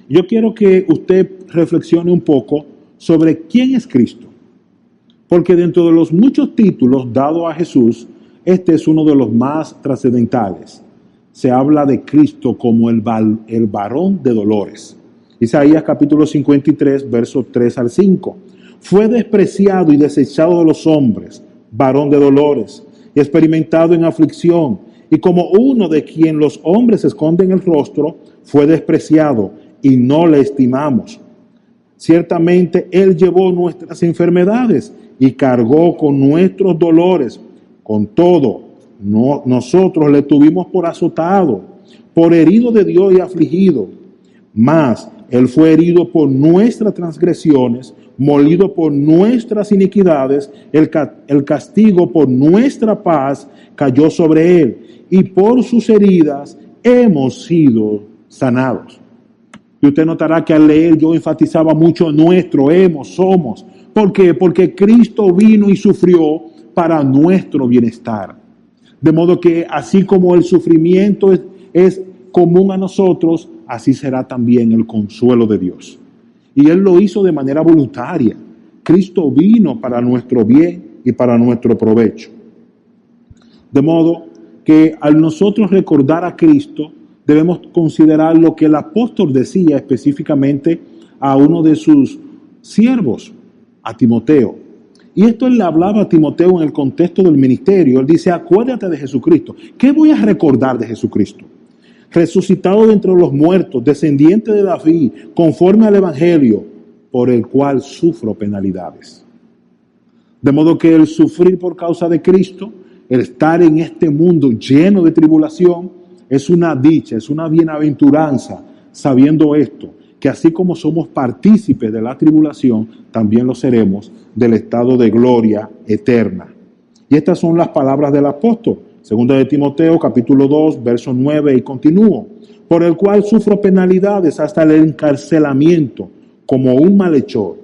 Yo quiero que usted reflexione un poco sobre quién es Cristo. Porque dentro de los muchos títulos dados a Jesús, este es uno de los más trascendentales. Se habla de Cristo como el, el varón de dolores. Isaías capítulo 53, versos 3 al 5 fue despreciado y desechado de los hombres, varón de dolores, experimentado en aflicción, y como uno de quien los hombres esconden el rostro, fue despreciado y no le estimamos. Ciertamente Él llevó nuestras enfermedades y cargó con nuestros dolores. Con todo, no, nosotros le tuvimos por azotado, por herido de Dios y afligido. Mas Él fue herido por nuestras transgresiones molido por nuestras iniquidades, el, el castigo por nuestra paz cayó sobre él, y por sus heridas hemos sido sanados. Y usted notará que al leer yo enfatizaba mucho nuestro, hemos, somos. ¿Por qué? Porque Cristo vino y sufrió para nuestro bienestar. De modo que así como el sufrimiento es, es común a nosotros, así será también el consuelo de Dios. Y Él lo hizo de manera voluntaria. Cristo vino para nuestro bien y para nuestro provecho. De modo que al nosotros recordar a Cristo, debemos considerar lo que el apóstol decía específicamente a uno de sus siervos, a Timoteo. Y esto él le hablaba a Timoteo en el contexto del ministerio. Él dice, acuérdate de Jesucristo. ¿Qué voy a recordar de Jesucristo? resucitado de entre los muertos, descendiente de David, conforme al Evangelio, por el cual sufro penalidades. De modo que el sufrir por causa de Cristo, el estar en este mundo lleno de tribulación, es una dicha, es una bienaventuranza, sabiendo esto, que así como somos partícipes de la tribulación, también lo seremos del estado de gloria eterna. Y estas son las palabras del apóstol. Segunda de Timoteo, capítulo 2, verso 9 y continúo. Por el cual sufro penalidades hasta el encarcelamiento como un malhechor.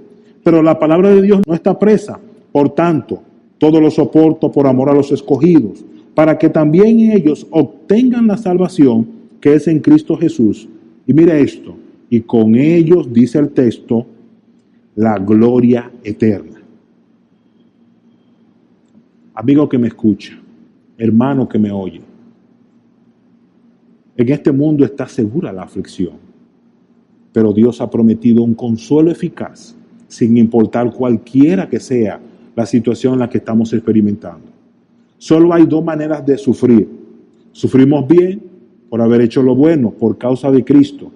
Pero la palabra de Dios no está presa. Por tanto, todo lo soporto por amor a los escogidos, para que también ellos obtengan la salvación que es en Cristo Jesús. Y mire esto, y con ellos, dice el texto, la gloria eterna. Amigo que me escucha, hermano que me oye. En este mundo está segura la aflicción, pero Dios ha prometido un consuelo eficaz, sin importar cualquiera que sea la situación en la que estamos experimentando. Solo hay dos maneras de sufrir. Sufrimos bien por haber hecho lo bueno, por causa de Cristo.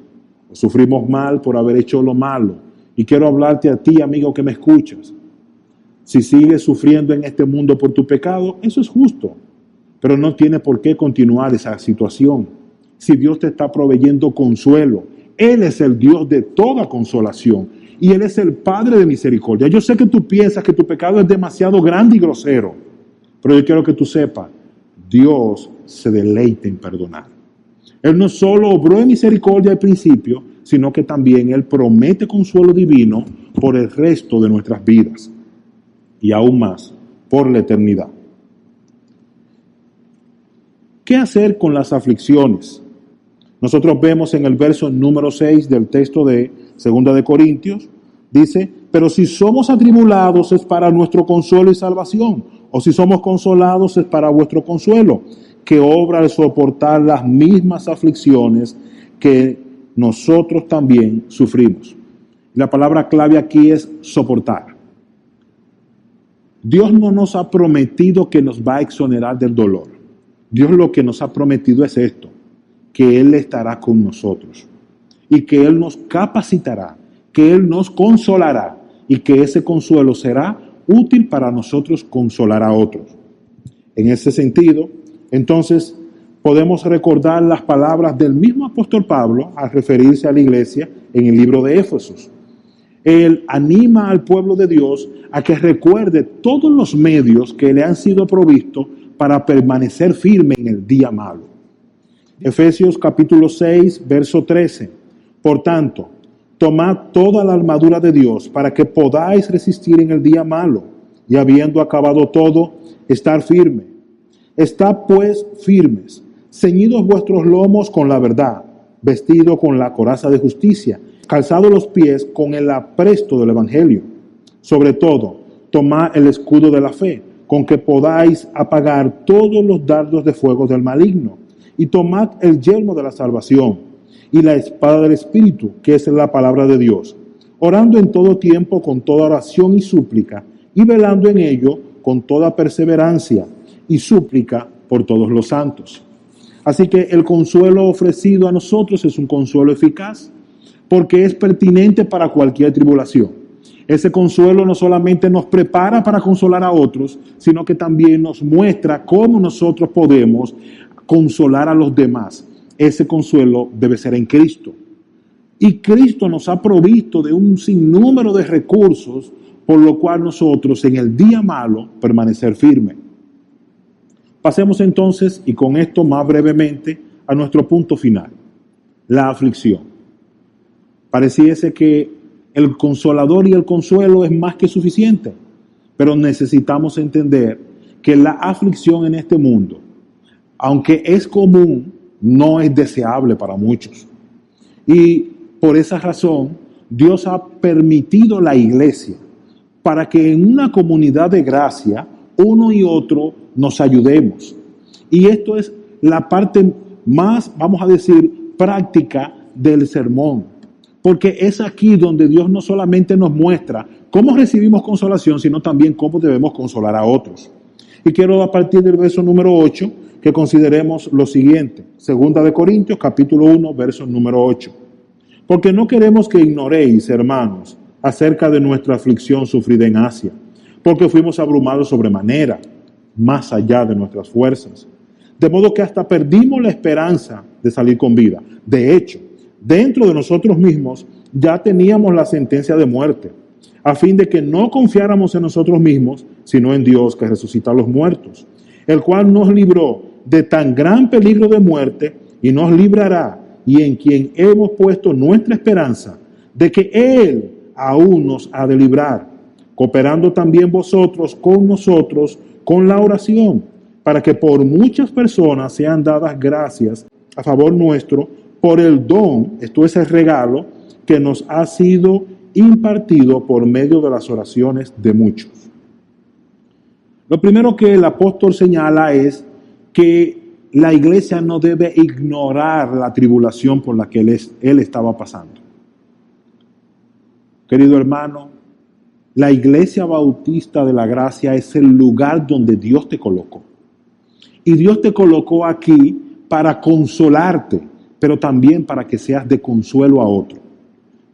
O sufrimos mal por haber hecho lo malo. Y quiero hablarte a ti, amigo que me escuchas. Si sigues sufriendo en este mundo por tu pecado, eso es justo. Pero no tiene por qué continuar esa situación. Si Dios te está proveyendo consuelo, Él es el Dios de toda consolación y Él es el Padre de misericordia. Yo sé que tú piensas que tu pecado es demasiado grande y grosero, pero yo quiero que tú sepas, Dios se deleita en perdonar. Él no solo obró en misericordia al principio, sino que también Él promete consuelo divino por el resto de nuestras vidas y aún más por la eternidad. ¿Qué hacer con las aflicciones? Nosotros vemos en el verso número 6 del texto de Segunda de Corintios, dice, pero si somos atribulados es para nuestro consuelo y salvación, o si somos consolados es para vuestro consuelo, que obra al soportar las mismas aflicciones que nosotros también sufrimos. La palabra clave aquí es soportar. Dios no nos ha prometido que nos va a exonerar del dolor. Dios lo que nos ha prometido es esto, que Él estará con nosotros. y que Él nos capacitará, que Él nos consolará y que ese consuelo será útil para nosotros consolar a otros. En ese sentido, entonces, podemos recordar las palabras del mismo apóstol Pablo al referirse a la iglesia en el libro de Éfesos. Él anima al pueblo de Dios a que recuerde todos los medios que le han sido provistos para permanecer firme en el día malo. Efesios capítulo 6, verso 13. Por tanto, tomad toda la armadura de Dios para que podáis resistir en el día malo y habiendo acabado todo, estar firme. Estad pues firmes, ceñidos vuestros lomos con la verdad, vestido con la coraza de justicia calzado los pies con el apresto del Evangelio. Sobre todo, tomad el escudo de la fe, con que podáis apagar todos los dardos de fuego del maligno, y tomad el yelmo de la salvación y la espada del Espíritu, que es la palabra de Dios, orando en todo tiempo con toda oración y súplica, y velando en ello con toda perseverancia y súplica por todos los santos. Así que el consuelo ofrecido a nosotros es un consuelo eficaz porque es pertinente para cualquier tribulación. Ese consuelo no solamente nos prepara para consolar a otros, sino que también nos muestra cómo nosotros podemos consolar a los demás. Ese consuelo debe ser en Cristo. Y Cristo nos ha provisto de un sinnúmero de recursos, por lo cual nosotros en el día malo permanecer firme. Pasemos entonces, y con esto más brevemente, a nuestro punto final, la aflicción. Pareciese que el consolador y el consuelo es más que suficiente, pero necesitamos entender que la aflicción en este mundo, aunque es común, no es deseable para muchos. Y por esa razón, Dios ha permitido la iglesia para que en una comunidad de gracia, uno y otro nos ayudemos. Y esto es la parte más, vamos a decir, práctica del sermón porque es aquí donde Dios no solamente nos muestra cómo recibimos consolación, sino también cómo debemos consolar a otros. Y quiero a partir del verso número 8 que consideremos lo siguiente. Segunda de Corintios, capítulo 1, verso número 8. Porque no queremos que ignoréis, hermanos, acerca de nuestra aflicción sufrida en Asia, porque fuimos abrumados sobremanera, más allá de nuestras fuerzas. De modo que hasta perdimos la esperanza de salir con vida. De hecho, dentro de nosotros mismos ya teníamos la sentencia de muerte, a fin de que no confiáramos en nosotros mismos, sino en Dios que resucita a los muertos, el cual nos libró de tan gran peligro de muerte y nos librará, y en quien hemos puesto nuestra esperanza, de que Él aún nos ha de librar, cooperando también vosotros con nosotros con la oración, para que por muchas personas sean dadas gracias a favor nuestro por el don, esto es el regalo, que nos ha sido impartido por medio de las oraciones de muchos. Lo primero que el apóstol señala es que la iglesia no debe ignorar la tribulación por la que él, él estaba pasando. Querido hermano, la iglesia bautista de la gracia es el lugar donde Dios te colocó. Y Dios te colocó aquí para consolarte pero también para que seas de consuelo a otro.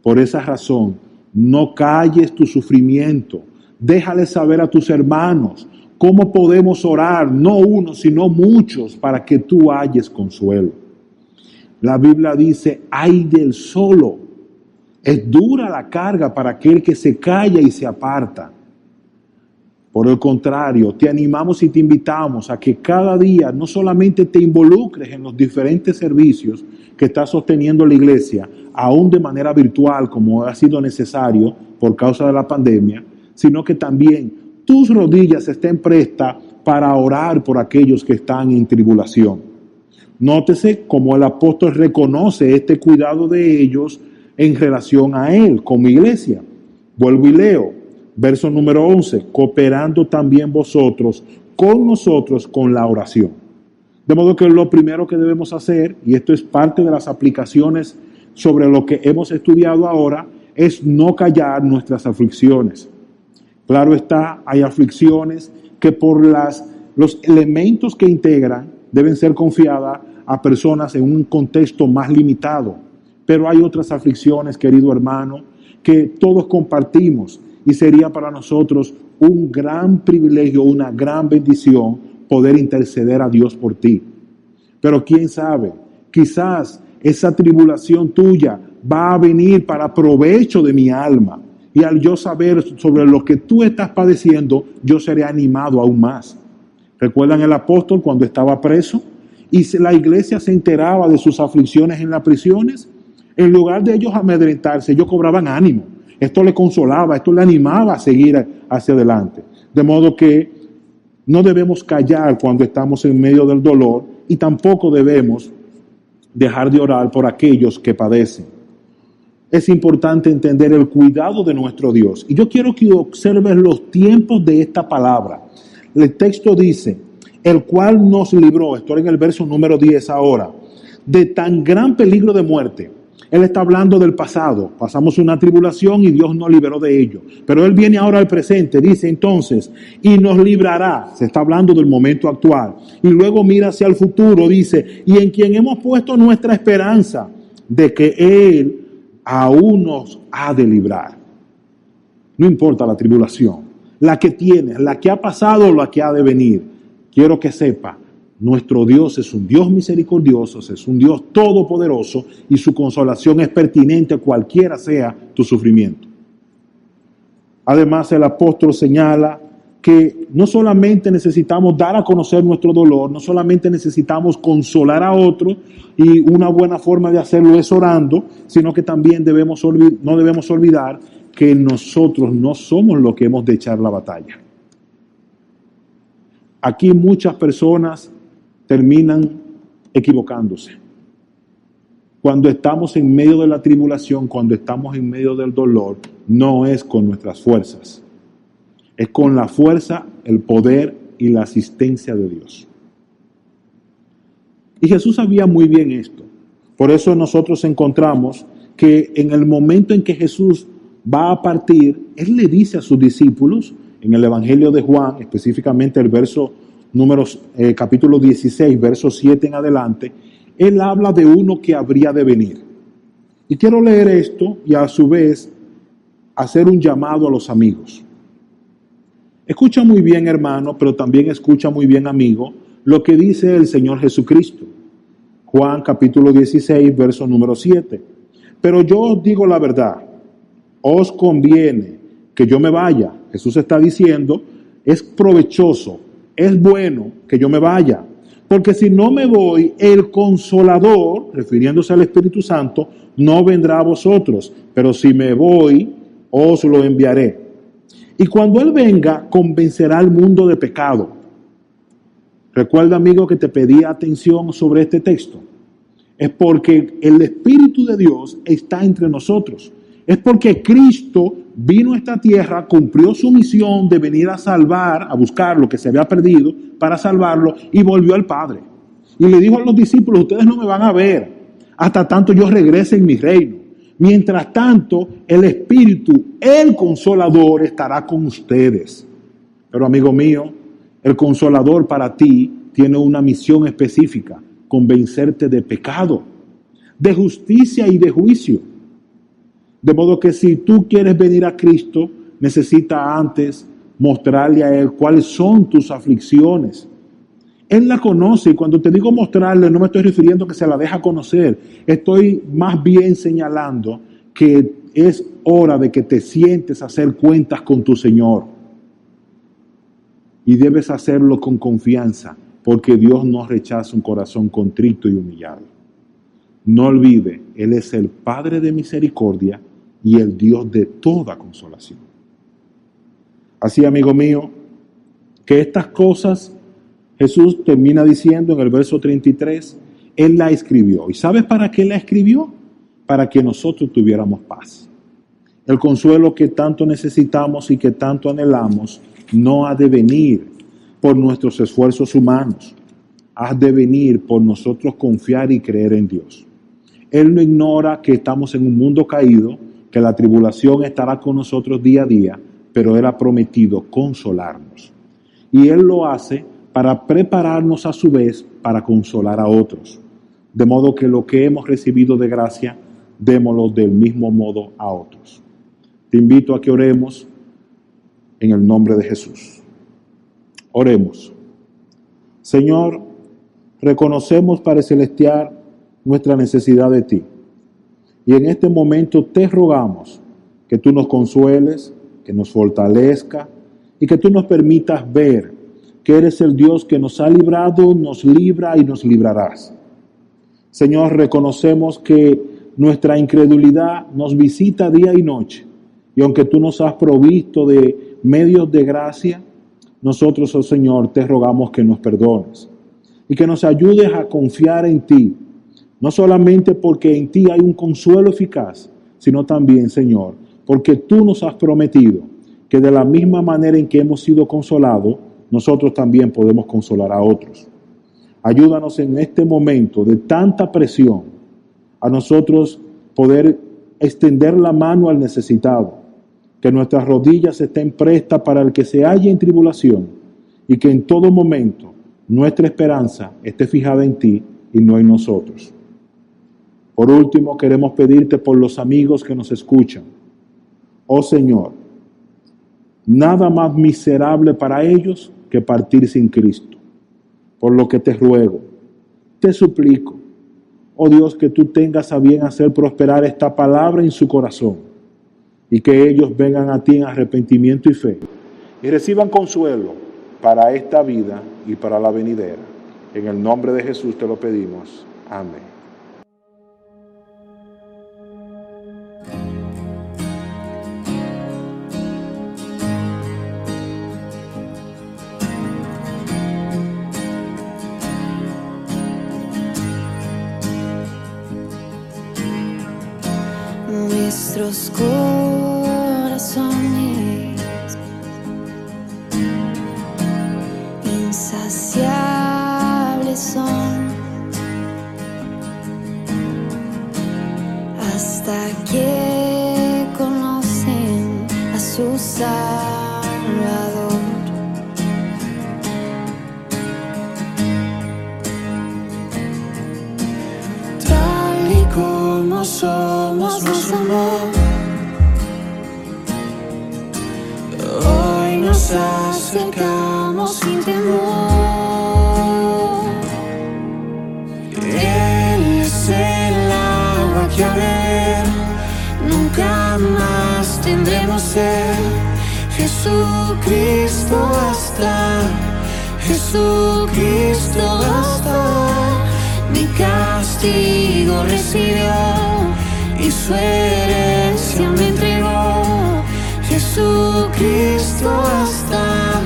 Por esa razón, no calles tu sufrimiento, déjale saber a tus hermanos cómo podemos orar, no uno, sino muchos, para que tú halles consuelo. La Biblia dice, ay del solo. Es dura la carga para aquel que se calla y se aparta. Por el contrario, te animamos y te invitamos a que cada día no solamente te involucres en los diferentes servicios que está sosteniendo la iglesia, aún de manera virtual como ha sido necesario por causa de la pandemia, sino que también tus rodillas estén prestas para orar por aquellos que están en tribulación. Nótese cómo el apóstol reconoce este cuidado de ellos en relación a él como iglesia. Vuelvo y leo. Verso número 11, cooperando también vosotros con nosotros con la oración. De modo que lo primero que debemos hacer, y esto es parte de las aplicaciones sobre lo que hemos estudiado ahora, es no callar nuestras aflicciones. Claro está, hay aflicciones que por las, los elementos que integran deben ser confiadas a personas en un contexto más limitado. Pero hay otras aflicciones, querido hermano, que todos compartimos y sería para nosotros un gran privilegio, una gran bendición poder interceder a Dios por ti. Pero quién sabe, quizás esa tribulación tuya va a venir para provecho de mi alma. Y al yo saber sobre lo que tú estás padeciendo, yo seré animado aún más. ¿Recuerdan el apóstol cuando estaba preso? Y la iglesia se enteraba de sus aflicciones en las prisiones. En lugar de ellos amedrentarse, ellos cobraban ánimo. Esto le consolaba, esto le animaba a seguir hacia adelante. De modo que no debemos callar cuando estamos en medio del dolor y tampoco debemos dejar de orar por aquellos que padecen. Es importante entender el cuidado de nuestro Dios. Y yo quiero que observes los tiempos de esta palabra. El texto dice, el cual nos libró, estoy en el verso número 10 ahora, de tan gran peligro de muerte él está hablando del pasado. Pasamos una tribulación y Dios nos liberó de ello. Pero Él viene ahora al presente. Dice entonces, y nos librará. Se está hablando del momento actual. Y luego mira hacia el futuro. Dice, y en quien hemos puesto nuestra esperanza de que Él aún nos ha de librar. No importa la tribulación. La que tiene, la que ha pasado o la que ha de venir. Quiero que sepa nuestro Dios es un Dios misericordioso, es un Dios todopoderoso y su consolación es pertinente cualquiera sea tu sufrimiento. Además, el apóstol señala que no solamente necesitamos dar a conocer nuestro dolor, no solamente necesitamos consolar a otro y una buena forma de hacerlo es orando, sino que también debemos no debemos olvidar que nosotros no somos los que hemos de echar la batalla. Aquí muchas personas terminan equivocándose. Cuando estamos en medio de la tribulación, cuando estamos en medio del dolor, no es con nuestras fuerzas. Es con la fuerza, el poder y la asistencia de Dios. Y Jesús sabía muy bien esto. Por eso nosotros encontramos que en el momento en que Jesús va a partir, Él le dice a sus discípulos, en el Evangelio de Juan, específicamente el verso números, eh, capítulo 16, verso 7 en adelante, él habla de uno que habría de venir. Y quiero leer esto y a su vez hacer un llamado a los amigos. Escucha muy bien, hermano, pero también escucha muy bien, amigo, lo que dice el Señor Jesucristo. Juan capítulo 16, verso número 7. Pero yo os digo la verdad, os conviene que yo me vaya. Jesús está diciendo, es provechoso es bueno que yo me vaya, porque si no me voy, el consolador, refiriéndose al Espíritu Santo, no vendrá a vosotros, pero si me voy, os lo enviaré. Y cuando Él venga, convencerá al mundo de pecado. Recuerda, amigo, que te pedí atención sobre este texto. Es porque el Espíritu de Dios está entre nosotros. Es porque Cristo vino a esta tierra, cumplió su misión de venir a salvar, a buscar lo que se había perdido, para salvarlo, y volvió al Padre. Y le dijo a los discípulos, ustedes no me van a ver hasta tanto yo regrese en mi reino. Mientras tanto, el Espíritu, el consolador, estará con ustedes. Pero amigo mío, el consolador para ti tiene una misión específica, convencerte de pecado, de justicia y de juicio de modo que si tú quieres venir a Cristo, necesita antes mostrarle a Él cuáles son tus aflicciones. Él la conoce y cuando te digo mostrarle no me estoy refiriendo a que se la deja conocer. Estoy más bien señalando que es hora de que te sientes a hacer cuentas con tu Señor. Y debes hacerlo con confianza, porque Dios no rechaza un corazón contrito y humillado. No olvide, Él es el Padre de misericordia y el Dios de toda consolación. Así, amigo mío, que estas cosas Jesús termina diciendo en el verso 33, Él la escribió. ¿Y sabes para qué la escribió? Para que nosotros tuviéramos paz. El consuelo que tanto necesitamos y que tanto anhelamos no ha de venir por nuestros esfuerzos humanos, ha de venir por nosotros confiar y creer en Dios. Él no ignora que estamos en un mundo caído, que la tribulación estará con nosotros día a día, pero Él ha prometido consolarnos. Y Él lo hace para prepararnos a su vez para consolar a otros. De modo que lo que hemos recibido de gracia démoslo del mismo modo a otros. Te invito a que oremos en el nombre de Jesús. Oremos. Señor, reconocemos, Padre Celestial, nuestra necesidad de ti. Y en este momento te rogamos que tú nos consueles, que nos fortalezca y que tú nos permitas ver que eres el Dios que nos ha librado, nos libra y nos librarás. Señor, reconocemos que nuestra incredulidad nos visita día y noche. Y aunque tú nos has provisto de medios de gracia, nosotros, oh Señor, te rogamos que nos perdones y que nos ayudes a confiar en ti, no solamente porque en ti hay un consuelo eficaz, sino también, Señor, porque tú nos has prometido que de la misma manera en que hemos sido consolados, nosotros también podemos consolar a otros. Ayúdanos en este momento de tanta presión a nosotros poder extender la mano al necesitado, que nuestras rodillas estén prestas para el que se halla en tribulación y que en todo momento nuestra esperanza esté fijada en ti y no en nosotros. Por último, queremos pedirte por los amigos que nos escuchan. Oh Señor, nada más miserable para ellos que partir sin Cristo. Por lo que te ruego, te suplico, oh Dios, que tú tengas a bien hacer prosperar esta palabra en su corazón y que ellos vengan a ti en arrepentimiento y fe y reciban consuelo para esta vida y para la venidera. En el nombre de Jesús te lo pedimos. Amén. Nuestros corazones insaciables son hasta que conocen a su Salvador. Tal y como somos, acercamos sin temor. Él es el agua que a ver nunca más tendremos sed. Jesucristo basta, Jesucristo basta. Mi castigo recibió y su herencia me. Jesucristo basta,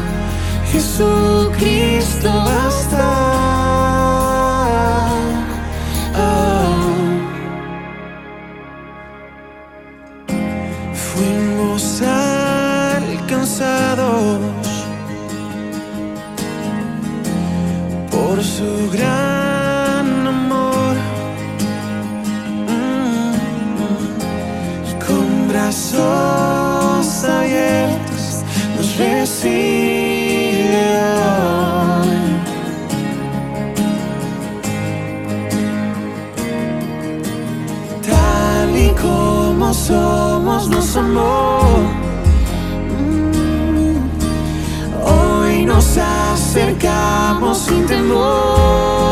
Jesucristo basta. Ah. Fuimos alcanzados por su gran amor. Nos amó. Mm. Hoy nos acercamos sin temor.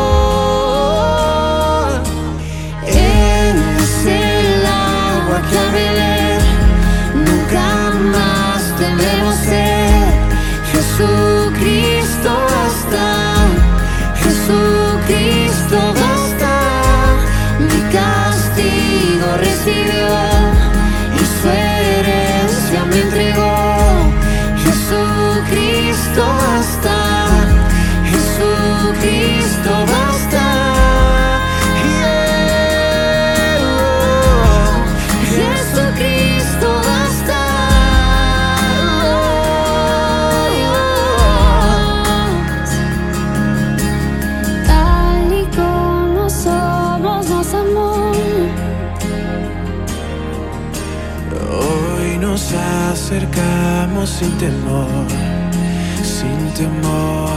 sin temor, sin temor.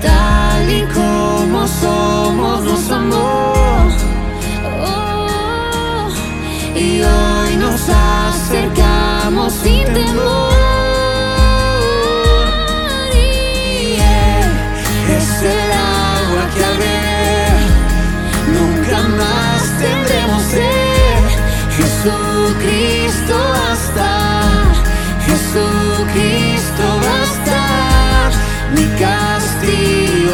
Tal y como somos, nos amó. Oh, y hoy nos acercamos sin temor.